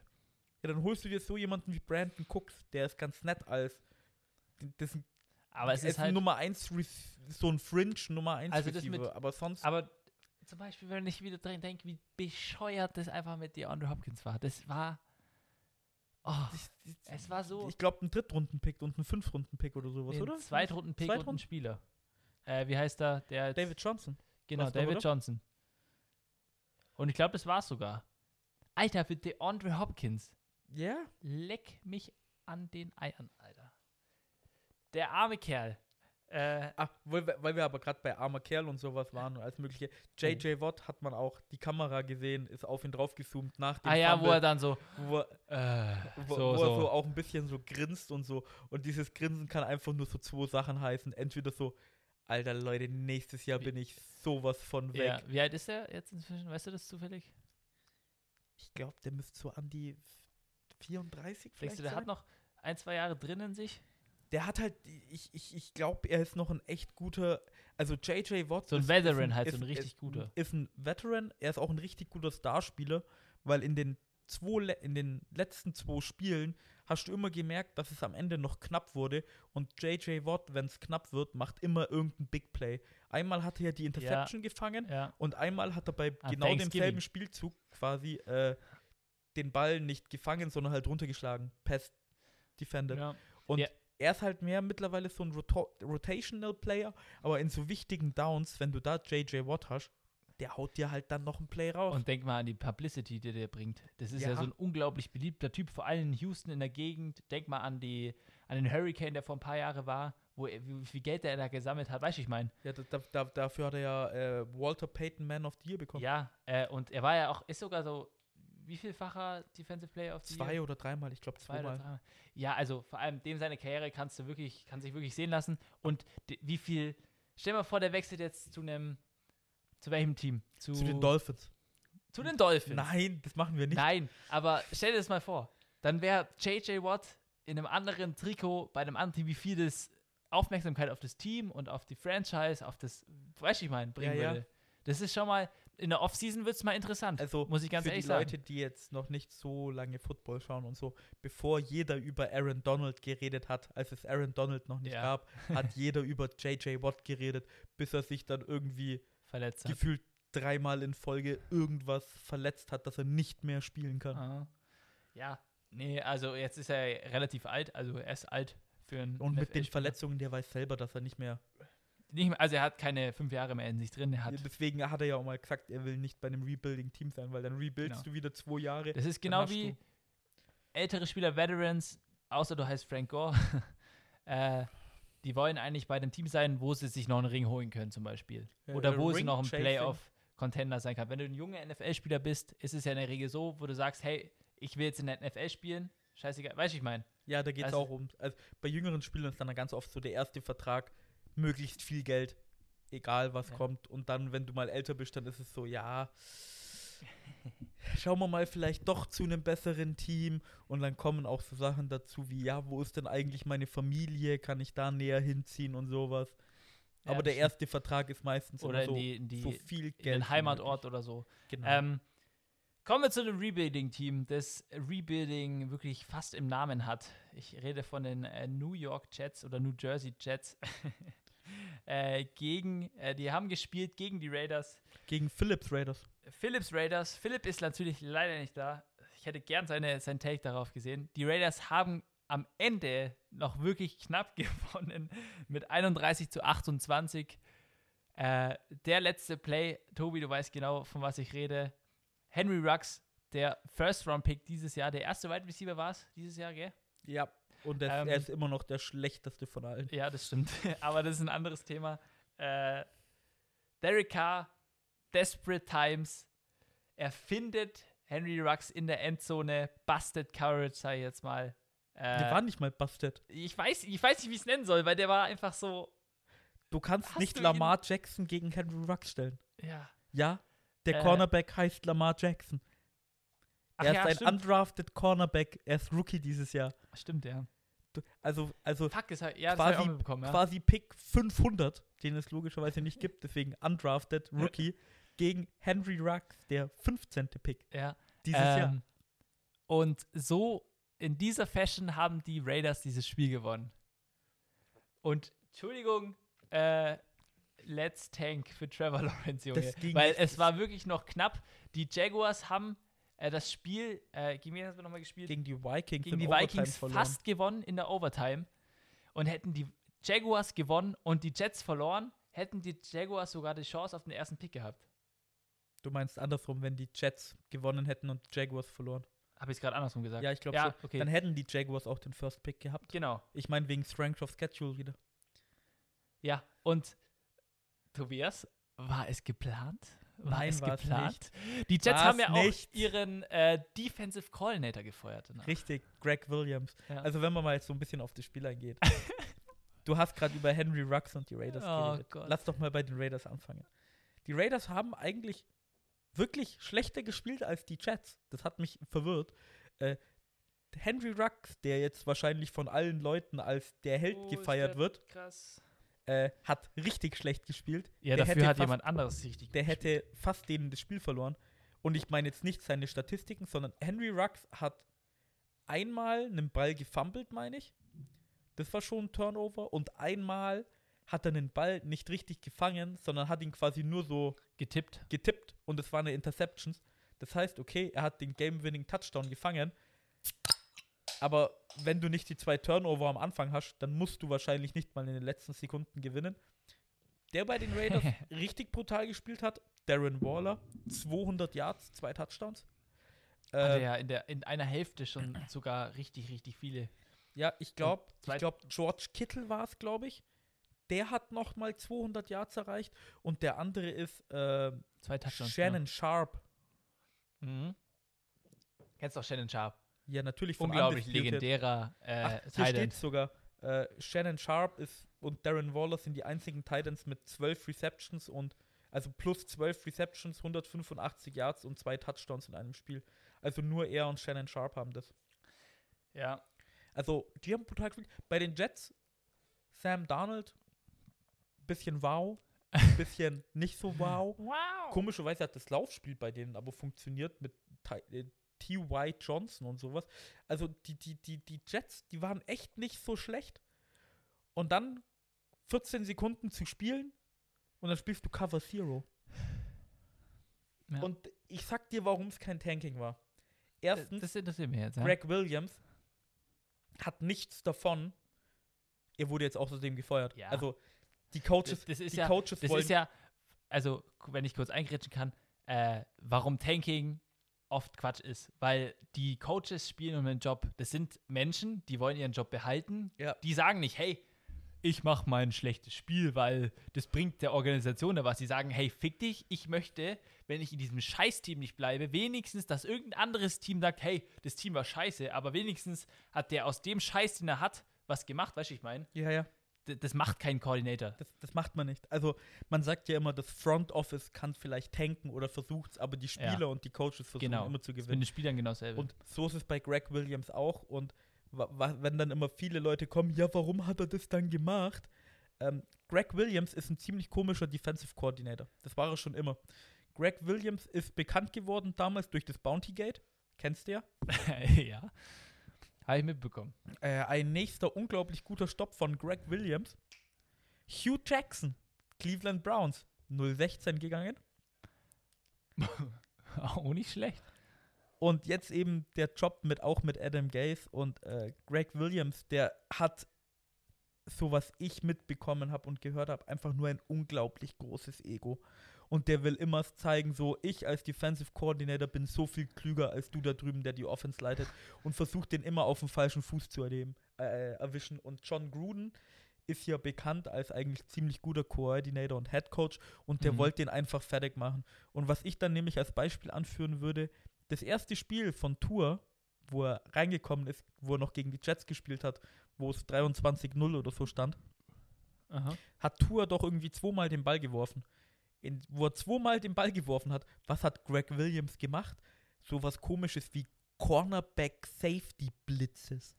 Ja, dann holst du dir so jemanden wie Brandon Cooks, der ist ganz nett als ein Aber es ist halt. Nummer 1 so ein Fringe Nummer 1 Also das mit- aber sonst Aber zum Beispiel, wenn ich wieder dran denke, wie bescheuert das einfach mit DeAndre Hopkins war. Das war. Oh, es war so. ich glaube ein Drittrunden-Pick und ein Fünftrunden-Pick oder sowas, nee, oder? ein Zweitrunden-Pick und ein? Spieler. Äh, wie heißt er? Der jetzt- David Johnson. Genau, David? Johnson. Und ich glaube, das war's sogar. Alter, für DeAndre Hopkins. Ja? Leck mich an den Eiern, Alter. Der arme Kerl. Äh, Ah, weil, wir- weil wir aber gerade bei armer Kerl und sowas waren und alles mögliche. JJ Watt hat man auch die Kamera gesehen, ist auf ihn draufgezoomt nach dem ah ja, wo Fumble, er dann so. wo, er, Äh, wo, so, wo er so. auch ein bisschen so grinst und so. Und dieses Grinsen kann einfach nur so zwei Sachen heißen. Entweder so, Alter Leute, nächstes Jahr Wie- bin ich sowas von weg. ja, wie alt ist er jetzt inzwischen? Weißt du das zufällig? Ich glaube, der müsste so an die 34 Denkst vielleicht du, der sein. hat noch ein, zwei Jahre drin in sich? Der hat halt, ich, ich, ich glaube, er ist noch ein echt guter, also JJ Watt. So ein ist, Veteran ist halt, ist, so ein richtig ist, guter. Ist ein Veteran, er ist auch ein richtig guter Starspieler, weil in den, zwei, in den letzten zwei Spielen hast du immer gemerkt, dass es am Ende noch knapp wurde und JJ Watt, wenn es knapp wird, macht immer irgendein Big Play. Einmal hat er die Interception gefangen Ja. und einmal hat er bei An genau demselben. Spielzug quasi äh, den Ball nicht gefangen, sondern halt runtergeschlagen. Pass defended. ja. Und Ja. Er ist halt mehr mittlerweile so ein Roto Rotational Player, aber in so wichtigen Downs, wenn du da JJ Watt hast, der haut dir halt dann noch ein Play raus. Und denk mal an die Publicity, die der bringt. Das ist ja. Ja. so ein unglaublich beliebter Typ, vor allem in Houston in der Gegend. Denk mal an, die, an den Hurricane, der vor ein paar Jahren war, wo er, wie viel Geld der da gesammelt hat. Weißt du, ich meine? ja, da, da, dafür hat er ja äh, Walter Payton Man of the Year bekommen. Ja, äh, und er war ja auch, ist sogar so, wie vielfacher Defensive Player of the Zwei Year? oder dreimal, ich glaube Zwei oder zweimal. dreimal. Ja, also vor allem dem seine Karriere kannst du wirklich, kann sich wirklich sehen lassen. Und wie viel, stell dir mal vor, der wechselt jetzt zu einem, zu welchem Team? Zu, Zu den Dolphins. zu den Dolphins. Nein, das machen wir nicht. Nein, aber stell dir das mal vor. Dann wäre JJ Watt in einem anderen Trikot bei einem anderen Team, wie viel das Aufmerksamkeit auf das Team und auf die Franchise, auf das, weißt du, ich meine, bringen Ja, ja. würde. Das ist schon mal, in der Offseason wird es mal interessant. Also muss ich ganz für ehrlich die sagen. Leute, die jetzt noch nicht so lange Football schauen und so, bevor jeder über Aaron Donald geredet hat, als es Aaron Donald noch nicht Ja. gab, hat jeder über JJ Watt geredet, bis er sich dann irgendwie Verletzt hat. gefühlt dreimal in Folge irgendwas verletzt hat, dass er nicht mehr spielen kann. Aha. Ja, nee, also jetzt ist er relativ alt, also er ist alt für einen Und mit den. Verletzungen, der weiß selber, dass er nicht mehr. Nicht also er hat keine fünf Jahre mehr in sich drin. Hat, Deswegen hat er ja auch mal gesagt, er will nicht bei einem Rebuilding-Team sein, weil dann rebuildst Genau. du wieder zwei Jahre. das ist genau wie ältere Spieler, Veterans, außer du heißt Frank Gore, äh, die wollen eigentlich bei dem Team sein, wo sie sich noch einen Ring holen können, zum Beispiel. Ja, Oder äh, wo sie Ring noch ein. Playoff-Contender sein kann. Wenn du ein junger NFL-Spieler bist, ist es ja in der Regel so, wo du sagst, hey, ich will jetzt in der NFL spielen, scheißegal, weißt du, ich meine. Ja, da geht es Also- auch um. Also bei jüngeren Spielern ist dann ganz oft so der erste Vertrag, möglichst viel Geld, egal was Ja. kommt. Und dann, wenn du mal älter bist, dann ist es so, ja, schauen wir mal vielleicht doch zu einem besseren Team. Und dann kommen auch so Sachen dazu wie, ja, wo ist denn eigentlich meine Familie? Kann ich da näher hinziehen und sowas? Ja, Aber der erste Vertrag ist meistens Oder immer in so, die, in die so viel Geld. in den Heimatort möglich. oder so. Genau. Ähm, kommen wir zu dem Rebuilding-Team, das Rebuilding wirklich fast im Namen hat. Ich rede von den äh, New York Jets oder New Jersey Jets. äh, gegen, äh, die haben gespielt gegen die Raiders. Gegen Phillips Raiders. Phillips Raiders. Philipp ist natürlich leider nicht da. Ich hätte gern seine, sein Take darauf gesehen. Die Raiders haben am Ende noch wirklich knapp gewonnen mit 31 zu 28. Äh, der letzte Play, Tobi, du weißt genau, von was ich rede. Henry Rux, der First-Round-Pick dieses Jahr, der erste Wide Receiver war es dieses Jahr, gell? Ja. Und das, Ähm, er ist immer noch der schlechteste von allen. Ja, das stimmt. Aber das ist ein anderes Thema. Äh, Derek Carr, Desperate Times. Er findet Henry Rux in der Endzone. Busted Courage, sag ich jetzt mal. Äh, Der war nicht mal busted. ich, weiß, ich weiß nicht, wie ich es nennen soll, weil der war einfach so. Du kannst nicht du Lamar Jackson gegen Henry Rux stellen. Ja. Ja, der Äh, Cornerback heißt Lamar Jackson. Er ja, ist ein stimmt. undrafted Cornerback. Er ist Rookie dieses Jahr. Stimmt, ja. Also, also Fuck, das hab, ja, das quasi, mitbekommen, ja. quasi Pick 500, den es logischerweise nicht gibt, deswegen undrafted Rookie gegen Henry Rux, der 15. Pick ja. dieses Jahr. Ähm, Und so in dieser Fashion haben die Raiders dieses Spiel gewonnen. Und Entschuldigung, äh, let's tank für Trevor Lawrence, Junge. Das Weil es war wirklich noch knapp. Die Jaguars haben äh, das Spiel, äh, gegen wen haben wir nochmal gespielt? Gegen die Vikings gegen die Vikings verloren. fast gewonnen in der Overtime. Und hätten die Jaguars gewonnen und die Jets verloren, hätten die Jaguars sogar die Chance auf den ersten Pick gehabt. Du meinst andersrum, wenn die Jets gewonnen hätten und die Jaguars verloren. Habe ich es gerade andersrum gesagt? Ja, ich glaube Ja, schon. okay. Dann hätten die Jaguars auch den First Pick gehabt. Genau. Ich meine wegen Strength of Schedule wieder. Ja, und Tobias, war es geplant? War Nein, es geplant? Die Jets War's haben ja nicht. auch ihren äh, Defensive Coordinator gefeuert. danach. Richtig, Greg Williams. Ja. Also wenn man mal jetzt so ein bisschen auf das Spiel eingeht. du hast gerade über Henry Rux und die Raiders Oh geredet. Gott. Lass doch mal bei den Raiders anfangen. Die Raiders haben eigentlich wirklich schlechter gespielt als die Jets. Das hat mich verwirrt. Äh, Henry Rux, der jetzt wahrscheinlich von allen Leuten als der Held Oh, gefeiert wird, Krass. Äh, hat richtig schlecht gespielt. Ja, Der dafür hätte hat fast- jemand anderes richtig Der gut hätte fast denen das Spiel verloren. Und ich meine jetzt nicht seine Statistiken, sondern Henry Rux hat einmal einen Ball gefummelt, meine ich. Das war schon ein Turnover. Und einmal hat er einen Ball nicht richtig gefangen, sondern hat ihn quasi nur so getippt. getippt und es war eine Interception. Das heißt, okay, er hat den Game-Winning Touchdown gefangen. Aber wenn du nicht die zwei Turnover am Anfang hast, dann musst du wahrscheinlich nicht mal in den letzten Sekunden gewinnen. Der bei den Raiders richtig brutal gespielt hat, Darren Waller, 200 Yards, zwei Touchdowns. Hatte Äh, ja in, der, in einer Hälfte schon sogar richtig, richtig viele. ja, ich glaube, ich glaube, George Kittle war es, glaube ich. Der hat noch mal 200 Yards erreicht und der andere ist äh. Shannon Sharp. Genau. Mhm. Kennst du auch Shannon Sharp? Ja, natürlich von Unglaublich legendärer äh, Ach, hier steht sogar, äh, Shannon Sharp ist und Darren Waller sind die einzigen Titans mit 12 Receptions und also plus 12 Receptions, 185 Yards und zwei Touchdowns in einem Spiel. Also nur er und Shannon Sharp haben das. Ja. Also, die haben brutal gespielt. Bei den Jets, Sam Darnold, bisschen wow, bisschen nicht so wow. Wow. Komischerweise hat das Laufspiel bei denen aber funktioniert mit Ty-. Johnson und sowas. Also die, die, die, die Jets, die waren echt nicht so schlecht. Und dann 14 Sekunden zu spielen und dann spielst du Cover Zero. Ja. Und ich sag dir, warum es kein Tanking war. Erstens, Das interessiert mich jetzt. Ja? Greg Williams hat nichts davon. Er wurde jetzt außerdem gefeuert. Ja. Also die Coaches, Das, das ist die ja, Coaches das wollen ist ja, also wenn ich kurz eingrätschen kann, äh, warum Tanking oft Quatsch ist. Weil die Coaches spielen um den Job. Das sind Menschen, die wollen ihren Job behalten. Ja. Die sagen nicht, hey, ich mache mein schlechtes Spiel, weil das bringt der Organisation da was. Sie sagen, hey, fick dich, ich möchte, wenn ich in diesem Scheißteam nicht bleibe, wenigstens, dass irgendein anderes Team sagt, hey, das Team war scheiße, aber wenigstens hat der aus dem Scheiß, den er hat, was gemacht, weißt du, ich meine? Ja, ja. Das macht kein Koordinator. Das, das macht man nicht. Also man sagt ja immer, das Front Office kann vielleicht tanken oder versucht es, aber die Spieler Ja. und die Coaches versuchen Genau. immer zu ist mit gewinnen. den Spielern genau dasselbe. Und so ist es bei Greg Williams auch. Und wenn dann immer viele Leute kommen, ja, warum hat er das dann gemacht? Ähm, Greg Williams ist ein ziemlich komischer Defensive Coordinator. Das war er schon immer. Greg Williams ist bekannt geworden damals durch das Bounty Gate. Kennst du ja? ja. Habe ich mitbekommen. Äh, ein nächster unglaublich guter Stopp von Greg Williams. Hugh Jackson, Cleveland Browns, 016 gegangen. Auch nicht schlecht. Und jetzt eben der Job mit auch mit Adam Gaze und äh, Greg Williams, der hat, so was ich mitbekommen habe und gehört habe, einfach nur ein unglaublich großes Ego. Und der will immer zeigen, so, ich als Defensive Coordinator bin so viel klüger als du da drüben, der die Offense leitet und versucht den immer auf dem falschen Fuß zu erleben, äh, erwischen. Und John Gruden ist ja bekannt als eigentlich ziemlich guter Coordinator und Head Coach und der Mhm. wollte den einfach fertig machen. Und was ich dann nämlich als Beispiel anführen würde, das erste Spiel von Tour, wo er reingekommen ist, wo er noch gegen die Jets gespielt hat, wo es 23-0 oder so stand, Aha. hat Tour doch irgendwie zweimal den Ball geworfen. In, wo er zweimal den Ball geworfen hat, was hat Greg Williams gemacht? Sowas komisches wie Cornerback Safety Blitzes.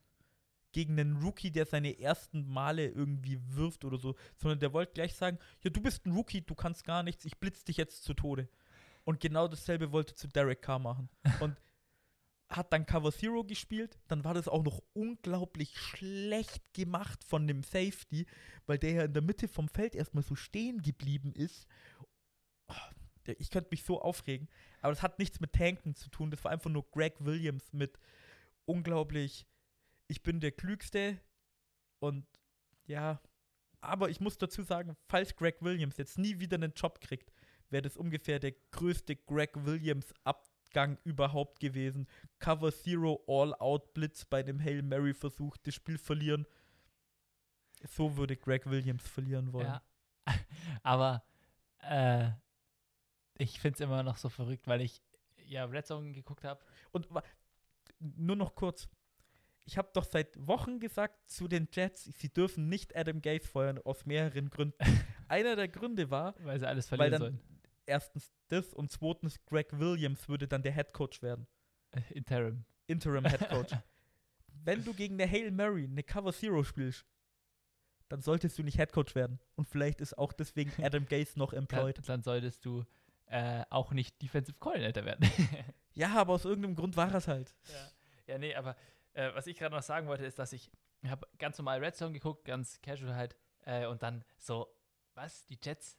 Gegen einen Rookie, der seine ersten Male irgendwie wirft oder so. Sondern der wollte gleich sagen, ja, du bist ein Rookie, du kannst gar nichts, ich blitz dich jetzt zu Tode. Und genau dasselbe wollte zu Derek Carr machen. Und hat dann Cover Zero gespielt, dann war das auch noch unglaublich schlecht gemacht von dem Safety, weil der ja in der Mitte vom Feld erstmal so stehen geblieben ist. Oh, ich könnte mich so aufregen, aber das hat nichts mit Tanken zu tun, das war einfach nur Greg Williams mit unglaublich, ich bin der Klügste und ja, aber ich muss dazu sagen, falls Greg Williams jetzt nie wieder einen Job kriegt, wäre das ungefähr der größte Greg Williams Abgang überhaupt gewesen. Cover Zero All-Out Blitz bei dem Hail Mary Versuch, das Spiel verlieren. So würde Greg Williams verlieren wollen. Ja. Aber äh, ich finde es immer noch so verrückt, weil ich ja Red Zone geguckt habe. Und nur noch kurz. Ich habe doch seit Wochen gesagt zu den Jets, sie dürfen nicht Adam Gaze feuern, aus mehreren Gründen. Einer der Gründe war, Weil sie alles weil verlieren dann sollen. erstens das und zweitens Greg Williams würde dann der Head Coach werden. Äh, Interim. Interim Head Coach. Wenn du gegen eine Hail Mary eine Cover Zero spielst, dann solltest du nicht Head Coach werden. Und vielleicht ist auch deswegen Adam Gaze noch Dann, employed. dann solltest du äh, auch nicht Defensive Coordinator werden. Ja, aber aus irgendeinem Grund war es halt. ja. ja, nee, aber äh, was ich gerade noch sagen wollte, ist, dass ich habe ganz normal Red Zone geguckt, ganz casual halt. Äh, und dann so, was? Die Jets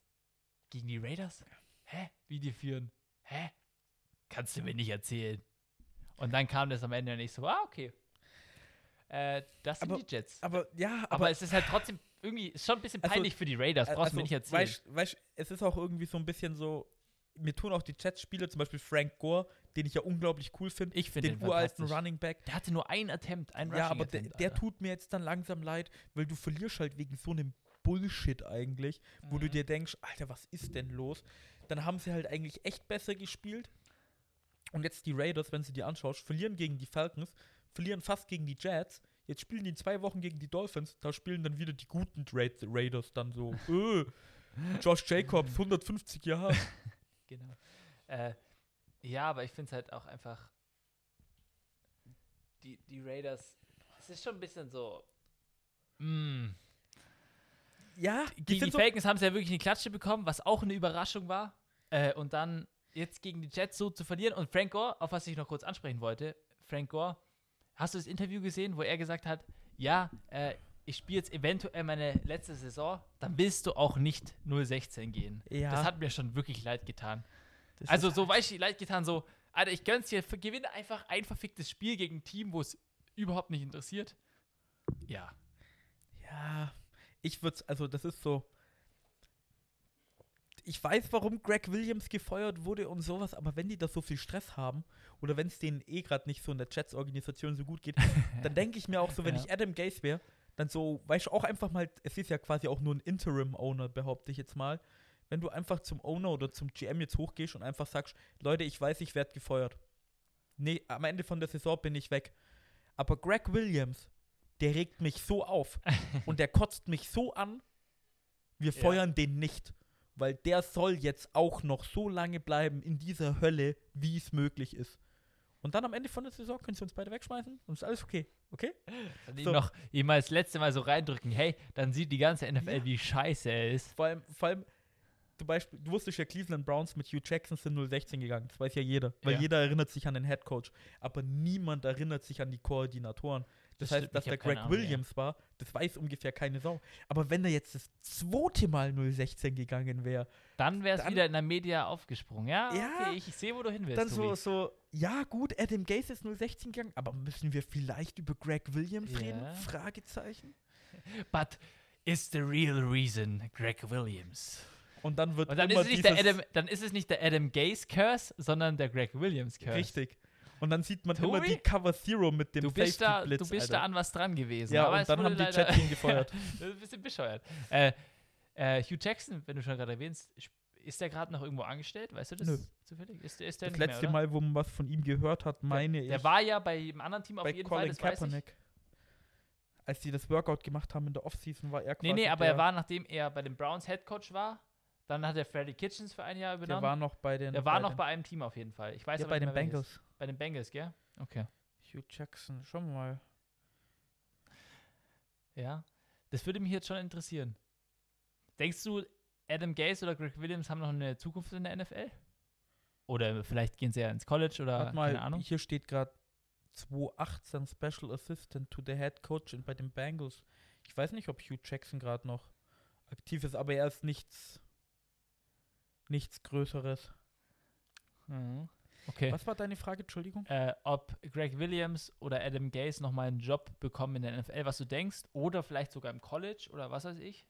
gegen die Raiders? Hä? Wie die führen? Hä? Kannst du mir nicht erzählen. Und dann kam das am Ende und ich so, ah, okay. Äh, das sind Aber- die Jets. Aber ja, Aber, aber, es ist halt trotzdem irgendwie, ist schon ein bisschen Also, peinlich für die Raiders, brauchst du mir nicht erzählen. Weißt, weißt, es ist auch irgendwie so ein bisschen so, mir tun auch die Jets-Spieler, zum Beispiel Frank Gore, den ich ja unglaublich cool finde, ich finde den den uralten. Running Back. Der hatte nur ein Attempt, ein Rushing Ja, aber der, der tut mir jetzt dann langsam leid, weil du verlierst halt wegen so einem Bullshit eigentlich, wo du Mhm. dir denkst, Alter, was ist denn los? Dann haben sie halt eigentlich echt besser gespielt. Und jetzt die Raiders, wenn du die anschaust, verlieren gegen die Falcons, verlieren fast gegen die Jets. Jetzt spielen die in zwei Wochen gegen die Dolphins. Da spielen dann wieder die guten Ra Raiders dann so. äh, Josh Jacobs, 150 Jahre. Genau. Äh, ja, aber ich finde es halt auch einfach. Die, die Raiders, es ist schon ein bisschen so. Mm. Ja, Gegen die sind so, Falcons haben sie ja wirklich eine Klatsche bekommen, was auch eine Überraschung war. Äh, und dann jetzt gegen die Jets so zu verlieren. Und Frank Gore, auf was ich noch kurz ansprechen wollte, Frank Gore, hast du das Interview gesehen, wo er gesagt hat, ja, äh, ich spiele jetzt eventuell meine letzte Saison, dann willst du auch nicht 0-16 gehen. Ja. Das hat mir schon wirklich leid getan. das Also so weißt du, leid getan, so, Alter, ich gönn's dir, gewinne einfach ein verficktes Spiel gegen ein Team, wo es überhaupt nicht interessiert. Ja. Ja, ich würde also das ist so. Ich weiß, warum Greg Williams gefeuert wurde und sowas, aber wenn die da so viel Stress haben oder wenn es denen eh gerade nicht so in der Jets-Organisation so gut geht, dann denke ich mir auch so, wenn Ja. ich Adam Gaze wäre, dann so, weißt du, auch einfach mal, es ist ja quasi auch nur ein Interim-Owner, behaupte ich jetzt mal. Wenn du einfach zum Owner oder zum GM jetzt hochgehst und einfach sagst, Leute, ich weiß, ich werde gefeuert. Nee, am Ende von der Saison bin ich weg. Aber Greg Williams, der regt mich so auf und der kotzt mich so an, wir Ja. feuern den nicht. Weil der soll jetzt auch noch so lange bleiben in dieser Hölle, wie es möglich ist. Und dann am Ende von der Saison können sie uns beide wegschmeißen und ist alles okay. Okay? Dann ihm So. noch ihm das letzte Mal so reindrücken, hey, dann sieht die ganze NFL, Ja. wie scheiße er ist. Vor allem, vor allem zum Beispiel, du wusstest ja, Cleveland Browns mit Hugh Jackson sind 016 gegangen. Das weiß ja jeder. Weil Ja. jeder erinnert sich an den Head Coach. Aber niemand erinnert sich an die Koordinatoren. Das, Das heißt, dass der Greg Ahnung, ja. Williams war, das weiß ungefähr keine Sau. Aber wenn er jetzt das zweite Mal 016 gegangen wäre, Dann wäre es wieder in der Media aufgesprungen. Ja, Ja. okay, ich, ich sehe, wo du hin willst. dann so, so, ja gut, Adam Gase ist 016 gegangen, aber müssen wir vielleicht über Greg Williams Ja. reden? Fragezeichen. But is the real reason Greg Williams? Und dann wird Und dann ist, es nicht der Adam, dann ist es nicht der Adam Gaze Curse, sondern der Greg Williams Curse. Richtig. Und dann sieht man immer Tobi? die Cover Zero mit dem Du bist, da, Safety-Blitz, du bist Alter. da an was dran gewesen. Ja, aber und dann haben die Jets ihn gefeuert. das ist ein bisschen bescheuert. Äh, äh, Hugh Jackson, wenn du schon gerade erwähnst, ist der gerade noch irgendwo angestellt? Weißt du das Nö. zufällig? Ist, der- ist der Das letzte mehr? Mal, wo man was von ihm gehört hat, meine ich, Der war ja bei einem anderen Team auf jeden Fall, Colin ich. Kaepernick. Als die das Workout gemacht haben in der Offseason, war er quasi Nee, nee, aber der, er war, nachdem er bei den Browns Head Coach war, dann hat er Freddy Kitchens für ein Jahr der übernommen. war noch bei den der war noch bei einem Team auf jeden Fall. Ich weiß ja, aber bei nicht den. Bengals. Bei den Bengals, gell? Okay. Hugh Jackson, schauen wir mal. Ja. Das würde mich jetzt schon interessieren. Denkst du, Adam Gase oder Greg Williams haben noch eine Zukunft in der NFL? Oder vielleicht gehen sie ja ins College oder Warte mal, keine Ahnung. hier steht gerade 2018 Special Assistant to the Head Coach bei den Bengals. Ich weiß nicht, ob Hugh Jackson gerade noch aktiv ist, aber er ist nichts nichts Größeres. Mhm. Okay. Was war deine Frage, Entschuldigung? Äh, ob Greg Williams oder Adam Gase nochmal einen Job bekommen in der NFL, was du denkst, oder vielleicht sogar im College oder was weiß ich?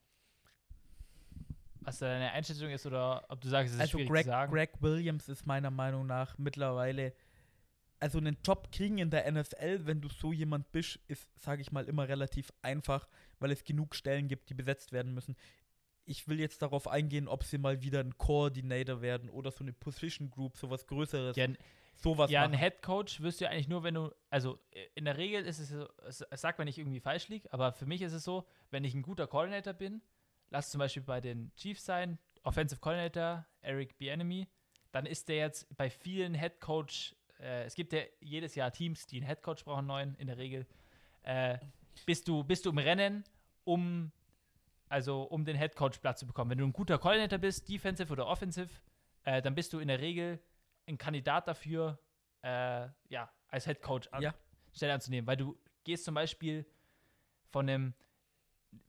Was da deine Einschätzung ist oder ob du sagst, es ist Also schwierig Greg, zu sagen. Greg Williams ist meiner Meinung nach mittlerweile also einen Job kriegen in der NFL, wenn du so jemand bist, ist, sage ich mal, immer relativ einfach, weil es genug Stellen gibt, die besetzt werden müssen. Ich will jetzt darauf eingehen, ob sie mal wieder ein Coordinator werden oder so eine Position Group, sowas Größeres, ja, sowas ja, ein. Head Coach wirst du ja eigentlich nur, wenn du, also äh, in der Regel ist es so, es, sagt, wenn ich irgendwie falsch liege, aber für mich ist es so, wenn ich ein guter Coordinator bin, lass zum Beispiel bei den Chiefs sein, Offensive Coordinator, Eric Bieniemy, dann ist der jetzt bei vielen Head Coach, äh, es gibt ja jedes Jahr Teams, die einen Head Coach brauchen, neuen in der Regel, äh, bist du, bist du im Rennen, um also um den Head Coach Platz zu bekommen. Wenn du ein guter Coordinator bist, Defensive oder Offensive, äh, dann bist du in der Regel ein Kandidat dafür, äh, ja, als Head Coach an, Ja. Stelle anzunehmen, weil du gehst zum Beispiel von einem,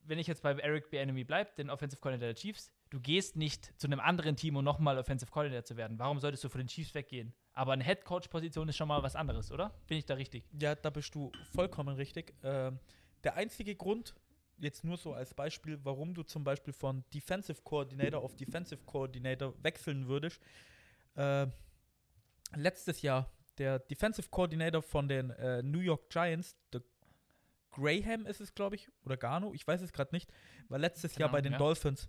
wenn ich jetzt bei Eric Bieniemy bleibe, den Offensive Coordinator der Chiefs, du gehst nicht zu einem anderen Team, um nochmal Offensive Coordinator zu werden. Warum solltest du von den Chiefs weggehen? Aber eine Head Coach Position ist schon mal was anderes, oder? Bin ich da richtig? Ja, da bist du vollkommen richtig. Ähm, der einzige Grund, jetzt nur so als Beispiel, warum du zum Beispiel von Defensive Coordinator auf Defensive Coordinator wechseln würdest, äh, letztes Jahr der Defensive Coordinator von den äh, New York Giants, der Graham ist es, glaube ich, oder Garno, ich weiß es gerade nicht, war letztes Keine Jahr bei den ja. Dolphins.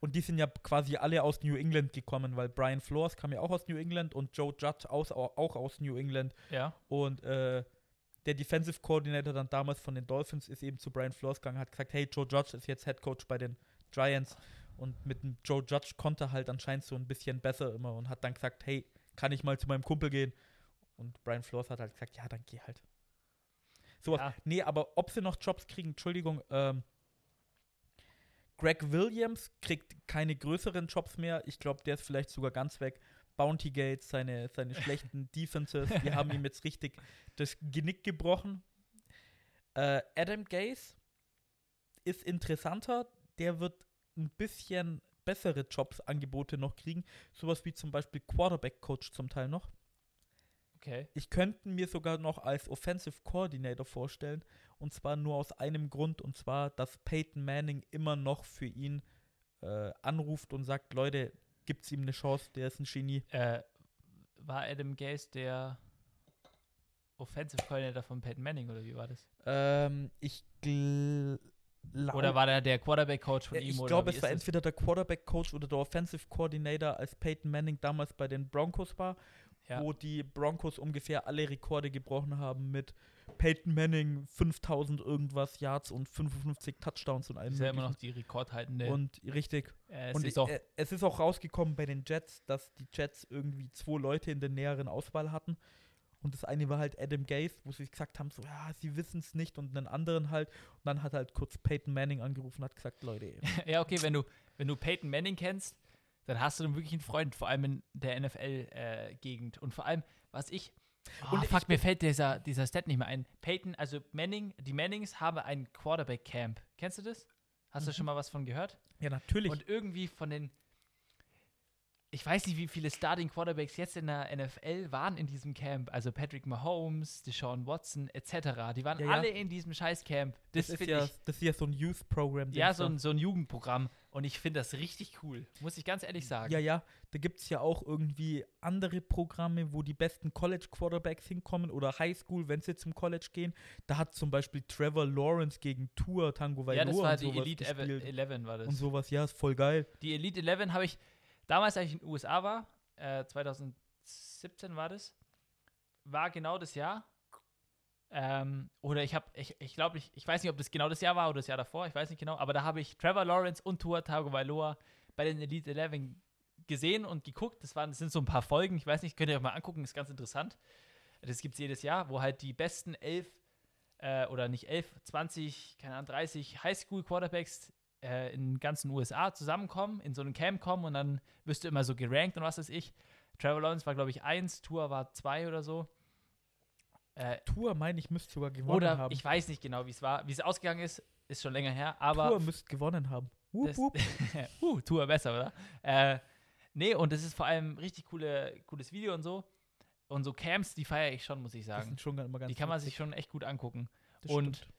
Und die sind ja quasi alle aus New England gekommen, weil Brian Flores kam ja auch aus New England und Joe Judge aus, auch aus New England. Ja. Und äh, der Defensive Coordinator dann damals von den Dolphins ist eben zu Brian Flores gegangen, hat gesagt, hey, Joe Judge ist jetzt Head Coach bei den Giants. Und mit dem Joe Judge konnte er halt anscheinend so ein bisschen besser immer und hat dann gesagt, hey, kann ich mal zu meinem Kumpel gehen? Und Brian Flores hat halt gesagt, ja, dann geh halt. Sowas. Ja. Nee, aber ob sie noch Jobs kriegen, Entschuldigung, ähm, Greg Williams kriegt keine größeren Jobs mehr. Ich glaube, der ist vielleicht sogar ganz weg. Bounty Gates, seine, seine schlechten Defenses, die haben ihm jetzt richtig das Genick gebrochen. Äh, Adam Gase ist interessanter. Der wird ein bisschen bessere Jobs, Angebote noch kriegen. Sowas wie zum Beispiel Quarterback-Coach zum Teil noch. Okay. Ich könnte mir sogar noch als Offensive Coordinator vorstellen. Und zwar nur aus einem Grund. Und zwar, dass Peyton Manning immer noch für ihn äh, anruft und sagt, Leute, gibt's ihm eine Chance, der ist ein Genie. Äh, war Adam Gase der Offensive Coordinator von Peyton Manning oder wie war das? Ähm, ich glaube. Oder war der der Quarterback-Coach von Ja, ihm? ich oder glaube, es war entweder der Quarterback-Coach oder der Offensive Coordinator, als Peyton Manning damals bei den Broncos war, Ja. wo die Broncos ungefähr alle Rekorde gebrochen haben mit Peyton Manning 5000 irgendwas Yards und 55 Touchdowns und allem ist ja immer noch die rekordhaltende Und richtig. äh, und Saison. äh, es ist auch rausgekommen bei den Jets, dass die Jets irgendwie zwei Leute in der näheren Auswahl hatten. Und das eine war halt Adam Gase, wo sie gesagt haben, so, ja, sie wissen es nicht. Und einen anderen halt. Und dann hat halt kurz Peyton Manning angerufen und hat gesagt, Leute, ja, okay, wenn du, wenn du Peyton Manning kennst, dann hast du dann wirklich einen Freund, vor allem in der NFL-Gegend. und vor allem, was ich. Oh, Und fuck, ich- mir fällt dieser, dieser Stat nicht mehr ein. Peyton, also Manning, die Mannings haben ein Quarterback-Camp. Kennst du das? Hast du Mhm. schon mal was von gehört? ja, natürlich. Und irgendwie von den. Ich weiß nicht, wie viele Starting Quarterbacks jetzt in der NFL waren in diesem Camp. Also Patrick Mahomes, Deshaun Watson etc. Die waren Ja, ja. alle in diesem Scheiß-Camp. Das, Das, ist ja, ich. das ist ja so ein Youth-Programm. Ja, so ein, so ein Jugendprogramm. Und ich finde das richtig cool. Muss ich ganz ehrlich sagen. Ja, ja, da gibt es ja auch irgendwie andere Programme, wo die besten College-Quarterbacks hinkommen oder Highschool, wenn sie zum College gehen. Da hat zum Beispiel Trevor Lawrence gegen Tour Tango Ja, das Vailoa war die Elite gespielt. 11 war das. Und sowas, ja, ist voll geil. Die Elite 11 habe ich damals, als ich in den USA war, äh, 2017 war das, war genau das Jahr. Ähm, oder ich habe, ich, ich glaube, ich, ich weiß nicht, ob das genau das Jahr war oder das Jahr davor, ich weiß nicht genau, aber da habe ich Trevor Lawrence und Tua Tagovailoa bei den Elite 11 gesehen und geguckt. Das, waren, das sind so ein paar Folgen, ich weiß nicht, könnt ihr euch mal angucken, ist ganz interessant. Das gibt es jedes Jahr, wo halt die besten elf äh, oder nicht elf, 20, keine Ahnung, 30 Highschool-Quarterbacks äh, in den ganzen USA zusammenkommen, in so ein Camp kommen und dann wirst du immer so gerankt und was weiß ich. Trevor Lawrence war, glaube ich, eins, Tour war zwei oder so. Äh, Tour, meine ich, müsste sogar gewonnen oder haben. ich weiß nicht genau, wie es war. Wie es ausgegangen ist, ist schon länger her, aber. Tour müsste gewonnen haben. Wup, das, uh, Tour besser, oder? Äh, nee, und das ist vor allem richtig coole, cooles Video und so. Und so Camps, die feiere ich schon, muss ich sagen. sind schon immer ganz Die kann man sich schon echt gut angucken. Das und- stimmt.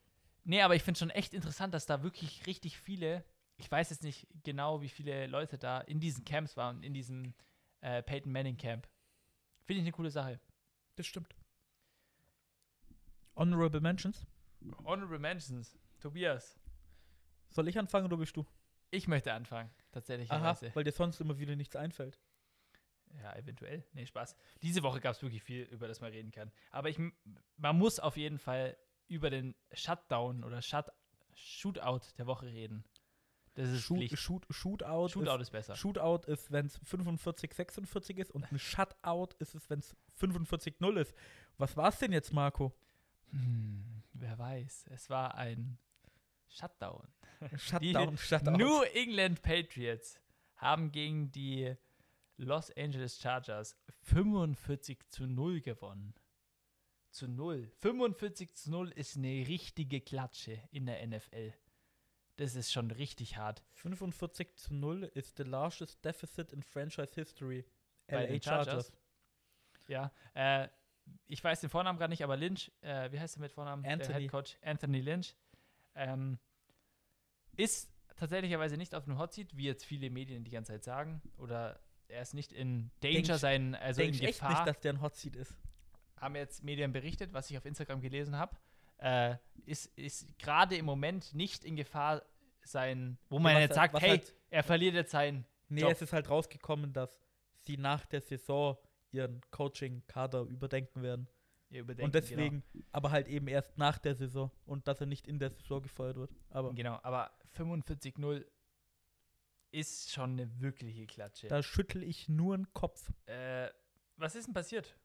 Nee, aber ich finde schon echt interessant, dass da wirklich richtig viele, ich weiß jetzt nicht genau, wie viele Leute da in diesen Camps waren, in diesem äh, Peyton Manning Camp. Finde ich eine coole Sache. Das stimmt. Honorable Mentions. Honorable Mentions. Tobias. Soll ich anfangen oder bist du? Ich möchte anfangen, tatsächlich. Aha, weil dir sonst immer wieder nichts einfällt. Ja, eventuell. Nee, Spaß. Diese Woche gab es wirklich viel, über das man reden kann. Aber ich, man muss auf jeden Fall über den Shutdown oder Shut, Shootout der Woche reden. Das ist Shoot, Pflicht. shoot, Shootout, Shootout ist, ist besser. Shootout ist, wenn es 45, 46 ist und ein Shutout ist es, wenn es 45, 0 ist. Was war es denn jetzt, Marco? Hm, wer weiß. Es war ein Shutdown. Shutdown, Shutout. New England Patriots haben gegen die Los Angeles Chargers 45 zu 0 gewonnen. Zu 0. 45 zu 0 ist eine richtige Klatsche in der NFL. Das ist schon richtig hart. 45 zu 0 ist the largest deficit in franchise history. Bei LA den Chargers. Ja, äh, ich weiß den Vornamen gerade nicht, aber Lynch, äh, wie heißt der mit Vornamen? Der Anthony. Head Coach Anthony Lynch. Ähm, ist tatsächlicherweise nicht auf dem Hot Seat, wie jetzt viele Medien die ganze Zeit sagen. Oder er ist nicht in Danger Denk- sein, also in Denke ich echt Gefahr. nicht, dass der ein Hot Seat ist. Haben jetzt Medien berichtet, was ich auf Instagram gelesen habe. Äh, ist ist gerade im Moment nicht in Gefahr sein, wo man was jetzt halt- sagt, hey, halt- er verliert jetzt sein Nee, Job. es ist halt rausgekommen, dass sie nach der Saison ihren Coaching-Kader überdenken werden. ihr Überdenken. und deswegen, aber halt eben erst nach der Saison und dass er nicht in der Saison gefeuert wird. Aber Genau, genau aber 45-0 ist schon eine wirkliche Klatsche. da schüttel ich nur den Kopf. Äh, was ist denn passiert?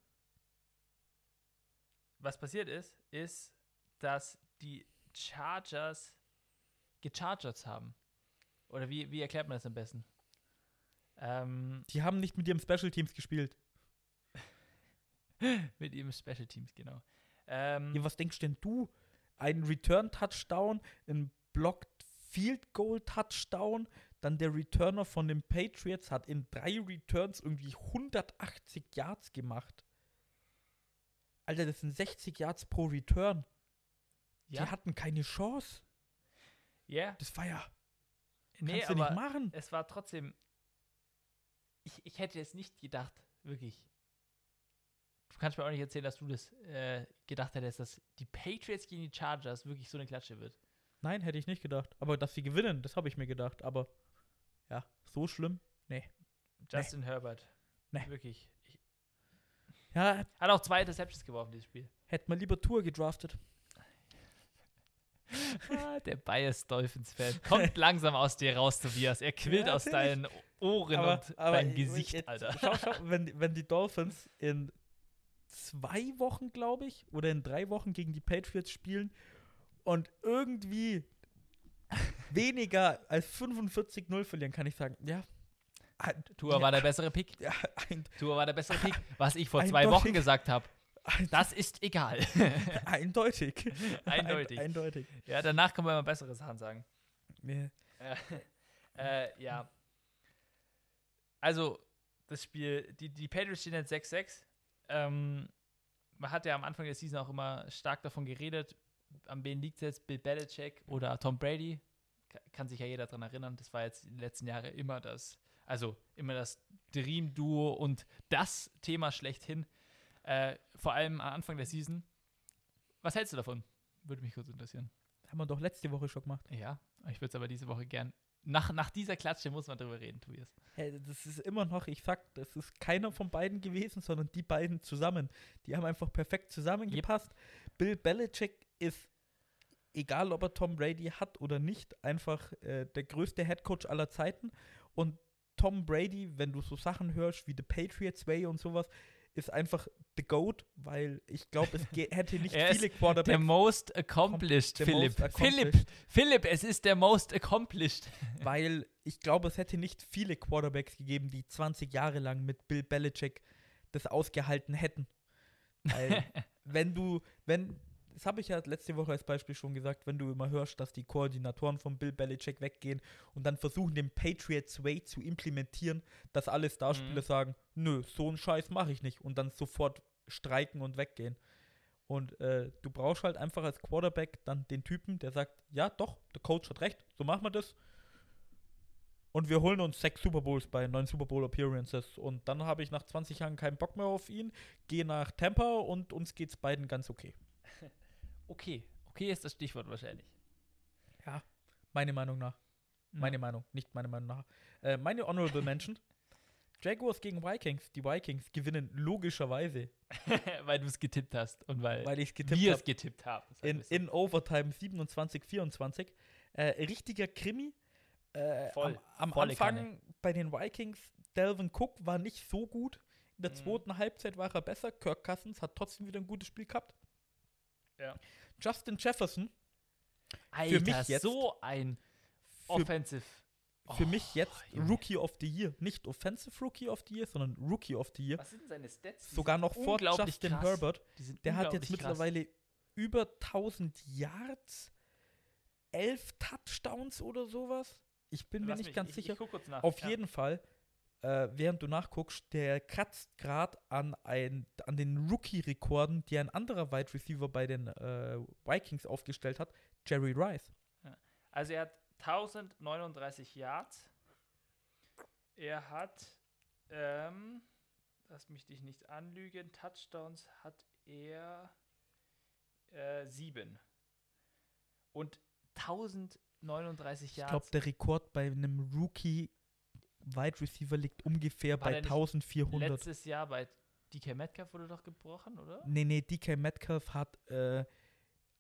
Was passiert ist, ist, dass die Chargers gechargert haben. Oder wie, wie erklärt man das am besten? Ähm, Die haben nicht mit ihrem Special Teams gespielt. mit ihrem Special Teams, genau. Ähm, Ja, was denkst denn du? Ein Return-Touchdown, ein Blocked Field Goal Touchdown, dann der Returner von den Patriots hat in drei Returns irgendwie 180 Yards gemacht. Alter, das sind 60 Yards pro Return. ja, Die hatten keine Chance. ja, Das war ja. nee, kannst du nicht machen. es war trotzdem. Ich, ich hätte es nicht gedacht, wirklich. Du kannst mir auch nicht erzählen, dass du das äh, gedacht hättest, dass die Patriots gegen die Chargers wirklich so eine Klatsche wird. Nein, hätte ich nicht gedacht. Aber dass sie gewinnen, das habe ich mir gedacht. Aber ja, so schlimm. Justin Herbert. Nee. Wirklich. Ich, Ja, hat auch zwei Interceptions geworfen, dieses Spiel. hätte man lieber Tour gedraftet. Ah, der Bias Dolphins-Fan kommt langsam aus dir raus, Tobias. Er quillt Ja, aus deinen Ohren und dein Gesicht, Alter. Schau, schau, wenn, wenn die Dolphins in zwei Wochen, glaube ich, oder in drei Wochen gegen die Patriots spielen und irgendwie weniger als 45-0 verlieren, kann ich sagen, ja. Ja, war der bessere Pick. ein, Tua war der bessere Pick. Was ich vor zwei. Wochen gesagt habe, das ist egal. eindeutig. Eindeutig. Ein, eindeutig. ja, danach kann man immer bessere Sachen sagen. Ja. Äh, äh, ja. Also, das Spiel, die, die Patriots stehen jetzt 6-6. Ähm, man hat ja am Anfang der Season auch immer stark davon geredet, an wen liegt es jetzt, Bill Belichick oder Tom Brady. Ka- Kann sich ja jeder daran erinnern. Das war jetzt in den letzten Jahren immer das, also immer das Dream-Duo und das Thema schlechthin. Äh, vor allem am Anfang der Season. Was hältst du davon? Würde mich kurz interessieren. Haben wir doch letzte Woche schon gemacht. Ja, ich würde es aber diese Woche gern. Nach, nach dieser Klatsche muss man drüber reden, Tobias. Hey, das ist immer noch, ich sag, das ist keiner von beiden gewesen, sondern die beiden zusammen. Die haben einfach perfekt zusammengepasst. Bill Belichick ist, egal ob er Tom Brady hat oder nicht, einfach äh, der größte Headcoach aller Zeiten. Und Tom Brady, wenn du so Sachen hörst wie The Patriots Way und sowas, ist einfach the GOAT, weil ich glaube, es hätte nicht Er viele Der Quarterbacks. most accomplished, der Philipp. most Philipp, accomplished. Philipp, es ist der most accomplished. weil ich glaube, es hätte nicht viele Quarterbacks gegeben, die 20 Jahre lang mit Bill Belichick das ausgehalten hätten. Weil, wenn du, wenn, das habe ich ja letzte Woche als Beispiel schon gesagt, wenn du immer hörst, dass die Koordinatoren von Bill Belichick weggehen und dann versuchen, den Patriots Way zu implementieren, dass alle Starspieler Mhm. sagen, nö, so einen Scheiß mache ich nicht und dann sofort streiken und weggehen. Und äh, du brauchst halt einfach als Quarterback dann den Typen, der sagt, ja doch, der Coach hat recht, so machen wir das. Und wir holen uns sechs Super Bowls bei neun Super Bowl Appearances. Und dann habe ich nach 20 Jahren keinen Bock mehr auf ihn, gehe nach Tampa und uns geht's beiden ganz okay. Okay, okay ist das Stichwort wahrscheinlich. Ja, meine Meinung nach. Meine Meinung, nicht meine Meinung nach. Äh, meine Honorable Mention. Jaguars gegen Vikings. Die Vikings gewinnen logischerweise, weil du es getippt hast und weil, weil getippt wir es getippt haben. in, in Overtime 27, 24. Äh, richtiger Krimi. Äh, Voll, am am Anfang Kanne. bei den Vikings, Delvin Cook war nicht so gut. In der Mhm. zweiten Halbzeit war er besser. Kirk Cousins hat trotzdem wieder ein gutes Spiel gehabt. Ja. Justin Jefferson, Alter, mich jetzt- so ein für, Offensive. für Oh, mich jetzt Junge. Rookie of the Year. Nicht Offensive Rookie of the Year, sondern Rookie of the Year. Was sind denn seine Stats? Die Sogar sind noch vor Justin krass. Herbert. Die sind Der hat jetzt krass. mittlerweile über 1000 Yards, 11 Touchdowns oder sowas. Ich bin mir Lass nicht mich- ganz ich, sicher. Ich guck kurz nach. Auf Ja. jeden Fall, äh, während du nachguckst, der kratzt gerade an, ein, an den Rookie-Rekorden, die ein anderer Wide Receiver bei den äh, Vikings aufgestellt hat, Jerry Rice. Also er hat 1039 Yards. Er hat, ähm, lass mich dich nicht anlügen, Touchdowns hat er äh, sieben. Und 1039 Ich glaube, Yards. der Rekord bei einem Rookie-Wide Receiver liegt ungefähr War bei der nicht 1400. Letztes Jahr bei DK Metcalf wurde doch gebrochen, oder? Nee, nee, DK Metcalf hat äh,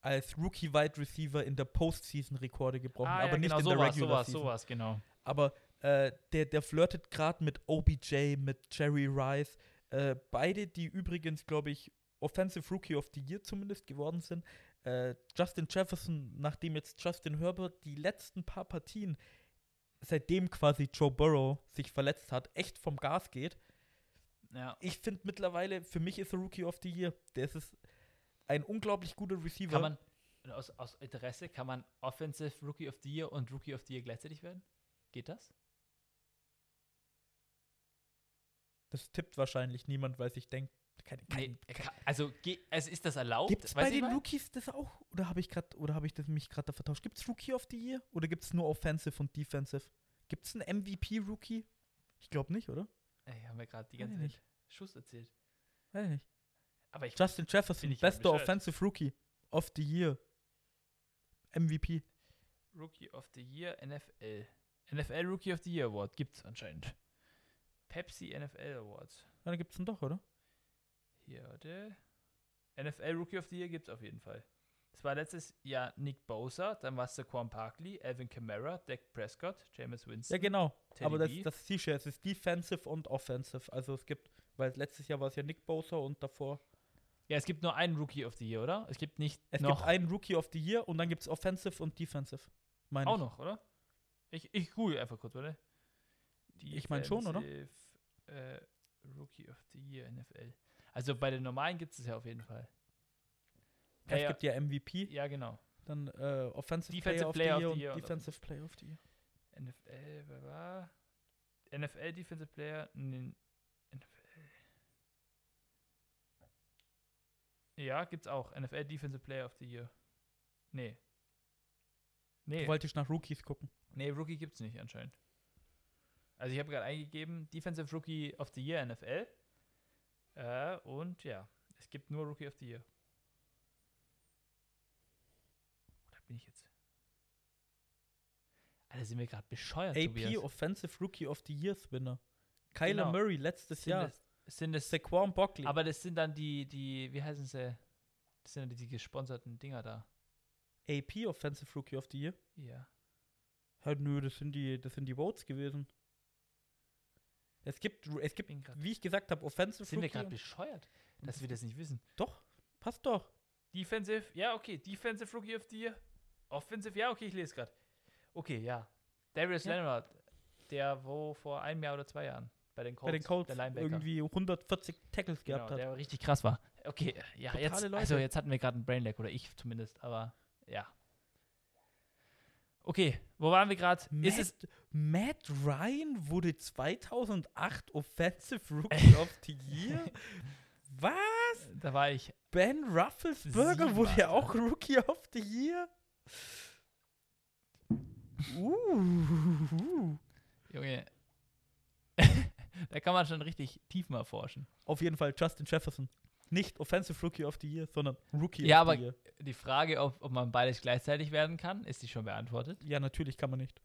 als Rookie Wide Receiver in der Postseason Rekorde gebrochen, Ah, aber ja, nicht genau, in sowas, der Regular sowas, Season. sowas, genau. Aber äh, der, der flirtet gerade mit OBJ, mit Jerry Rice. Äh, beide, die übrigens, glaube ich, Offensive Rookie of the Year zumindest geworden sind. Äh, Justin Jefferson, nachdem jetzt Justin Herbert die letzten paar Partien, seitdem quasi Joe Burrow sich verletzt hat, echt vom Gas geht. Ja. Ich finde mittlerweile, für mich ist er Rookie of the Year. Der ist ein unglaublich guter Receiver. Kann man, aus, aus Interesse, kann man Offensive Rookie of the Year und Rookie of the Year gleichzeitig werden? Geht das? das tippt wahrscheinlich niemand, weil sich denkt, keine, Nee, kein, kann, also also ist das erlaubt? Gibt es bei den mein? Rookies das auch? Oder habe ich gerade oder habe ich das mich gerade da vertauscht? Gibt es Rookie of the Year oder gibt es nur Offensive und Defensive? Gibt es einen MVP-Rookie? Ich glaube nicht, oder? Ey, haben wir gerade die ganze Zeit. Schuss erzählt. Weiß ich nicht. Aber ich Justin Jefferson, ich bester. Offensive Rookie of the Year. MVP. Rookie of the Year NFL. NFL Rookie of the Year Award gibt's anscheinend. Pepsi NFL Awards. Ja, dann gibt's den doch, oder? Hier, warte. NFL Rookie of the Year gibt's auf jeden Fall. Das war letztes Jahr Nick Bosa, dann war es Saquon Barkley, Alvin Kamara, Dak Prescott, Jameis Winston. Ja, genau. Teddy Aber das, das du ja, es ist Defensive und Offensive. Also es gibt, weil letztes Jahr war es ja Nick Bosa und davor. Ja, es gibt nur einen Rookie of the Year, oder? Es gibt nicht Es noch. gibt einen Rookie of the Year und dann gibt es Offensive und Defensive. Meine auch ich. noch, oder? Ich, ich google einfach kurz, oder? Ich mein schon, oder? Äh, Rookie of the Year NFL. Also bei den normalen gibt es ja auf jeden Fall. Ja, es gibt ja MVP, Ja, genau. dann äh, Offensive Defensive Player, Player of the Year und Defensive Player of the Year. NFL, wer war? NFL Defensive Player. Nee, NFL. Ja, gibt's auch. NFL Defensive Player of the Year. Nee. Nee, Wollte ich nach Rookies gucken. nee Rookie gibt's nicht anscheinend. Also ich habe gerade eingegeben, Defensive Rookie of the Year NFL. Äh, und ja, es gibt nur Rookie of the Year. Oder bin ich jetzt? Alter, sind wir gerade bescheuert, AP Tobias. Offensive Rookie of the Year Winner. Kyler Genau. Murray letztes sind Jahr. Das, sind das, Saquon Barkley. aber das sind dann die, die, wie heißen sie? Das sind dann die gesponserten Dinger da. AP Offensive Rookie of the Year. Ja. Ja, nö, das sind die, das sind die Votes gewesen. Es gibt, es gibt, wie ich gesagt habe, Offensive sind wir gerade bescheuert, dass wir das nicht wissen? Doch, passt doch. Defensive, ja, okay. Defensive Rookie of the Year. Offensive, ja, okay, ich lese gerade. Okay, ja. Darius Ja. Leonard, der wo vor einem Jahr oder zwei Jahren bei den Colts, Bei den Colts der Linebacker. irgendwie 140 Tackles genau, gehabt hat. der richtig krass war. Okay, ja, Totale jetzt, Leute. also jetzt hatten wir gerade einen Brainlag, oder ich zumindest, aber ja. Okay, wo waren wir gerade? Ist es, Matt Ryan wurde 2008 Offensive Rookie of the Year? Was? da war ich Ben Rufflesberger wurde ja auch Rookie of the Year? Uh. Junge. da kann man schon richtig tief mal forschen. Auf jeden Fall Justin Jefferson. Nicht Offensive Rookie of the Year, sondern Rookie Ja, of aber- the Year. Die Frage, ob, ob man beides gleichzeitig werden kann, ist die schon beantwortet. Ja, natürlich kann man nicht.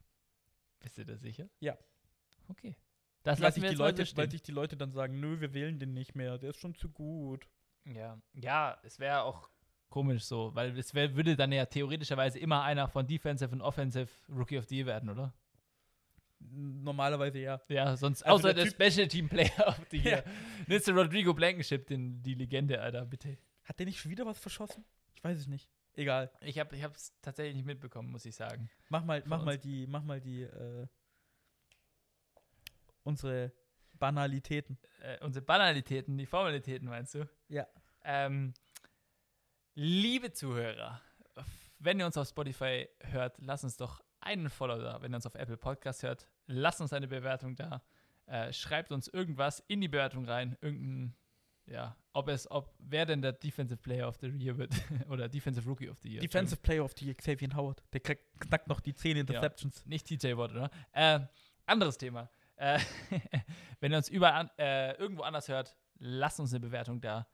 Bist du da sicher? Ja. Okay. Das lassen sich, wir die Leute, so weil sich die Leute dann sagen, nö, wir wählen den nicht mehr, der ist schon zu gut. Ja, ja, es wäre auch komisch so, weil es wär, würde dann ja theoretischerweise immer einer von Defensive und Offensive Rookie of the Year werden, oder? Normalerweise ja. Ja, sonst Also außer der der, Special Team Player the Year. Ja. Nütze Rodrigo Blankenship, den, die Legende, Alter, bitte. Hat der nicht schon wieder was verschossen? Ich weiß es nicht. Egal. Ich habe es tatsächlich nicht mitbekommen, muss ich sagen. Mach mal, Von mach uns. mal die, mach mal die, äh, unsere Banalitäten. Äh, unsere Banalitäten, die Formalitäten, meinst du? Ja. Ähm, liebe Zuhörer, wenn ihr uns auf Spotify hört, lasst uns doch einen Follow da. Wenn ihr uns auf Apple Podcast hört, lasst uns eine Bewertung da. Äh, schreibt uns irgendwas in die Bewertung rein. Irgendein, ja, ob es, ob, wer denn der Defensive Player of the Year wird oder Defensive Rookie of the Year. Defensive Player of the Year, Xavier Howard. Der kriegt, knackt noch die 10 Interceptions. Nicht TJ Watt, oder? Äh, anderes Thema. Äh, wenn ihr uns überall äh, irgendwo anders hört, lasst uns eine Bewertung da.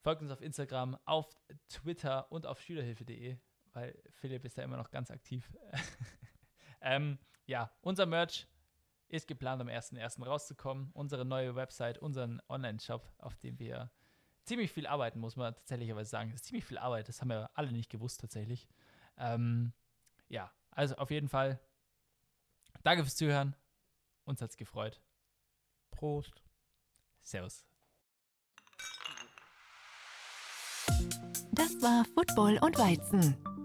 Folgt uns auf Instagram, auf Twitter und auf schülerhilfe.de, weil Philipp ist da immer noch ganz aktiv. ähm, ja, unser Merch ist geplant, am 1.1. rauszukommen. Unsere neue Website, unseren Online-Shop, auf dem wir ziemlich viel arbeiten, muss man tatsächlich sagen. Das ist ziemlich viel Arbeit, das haben wir alle nicht gewusst tatsächlich. Ähm, ja, also auf jeden Fall danke fürs Zuhören. Uns hat's gefreut. Prost. Servus. Das war Football und Weizen,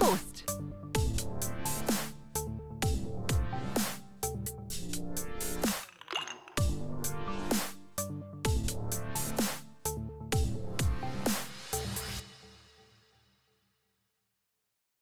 Prost!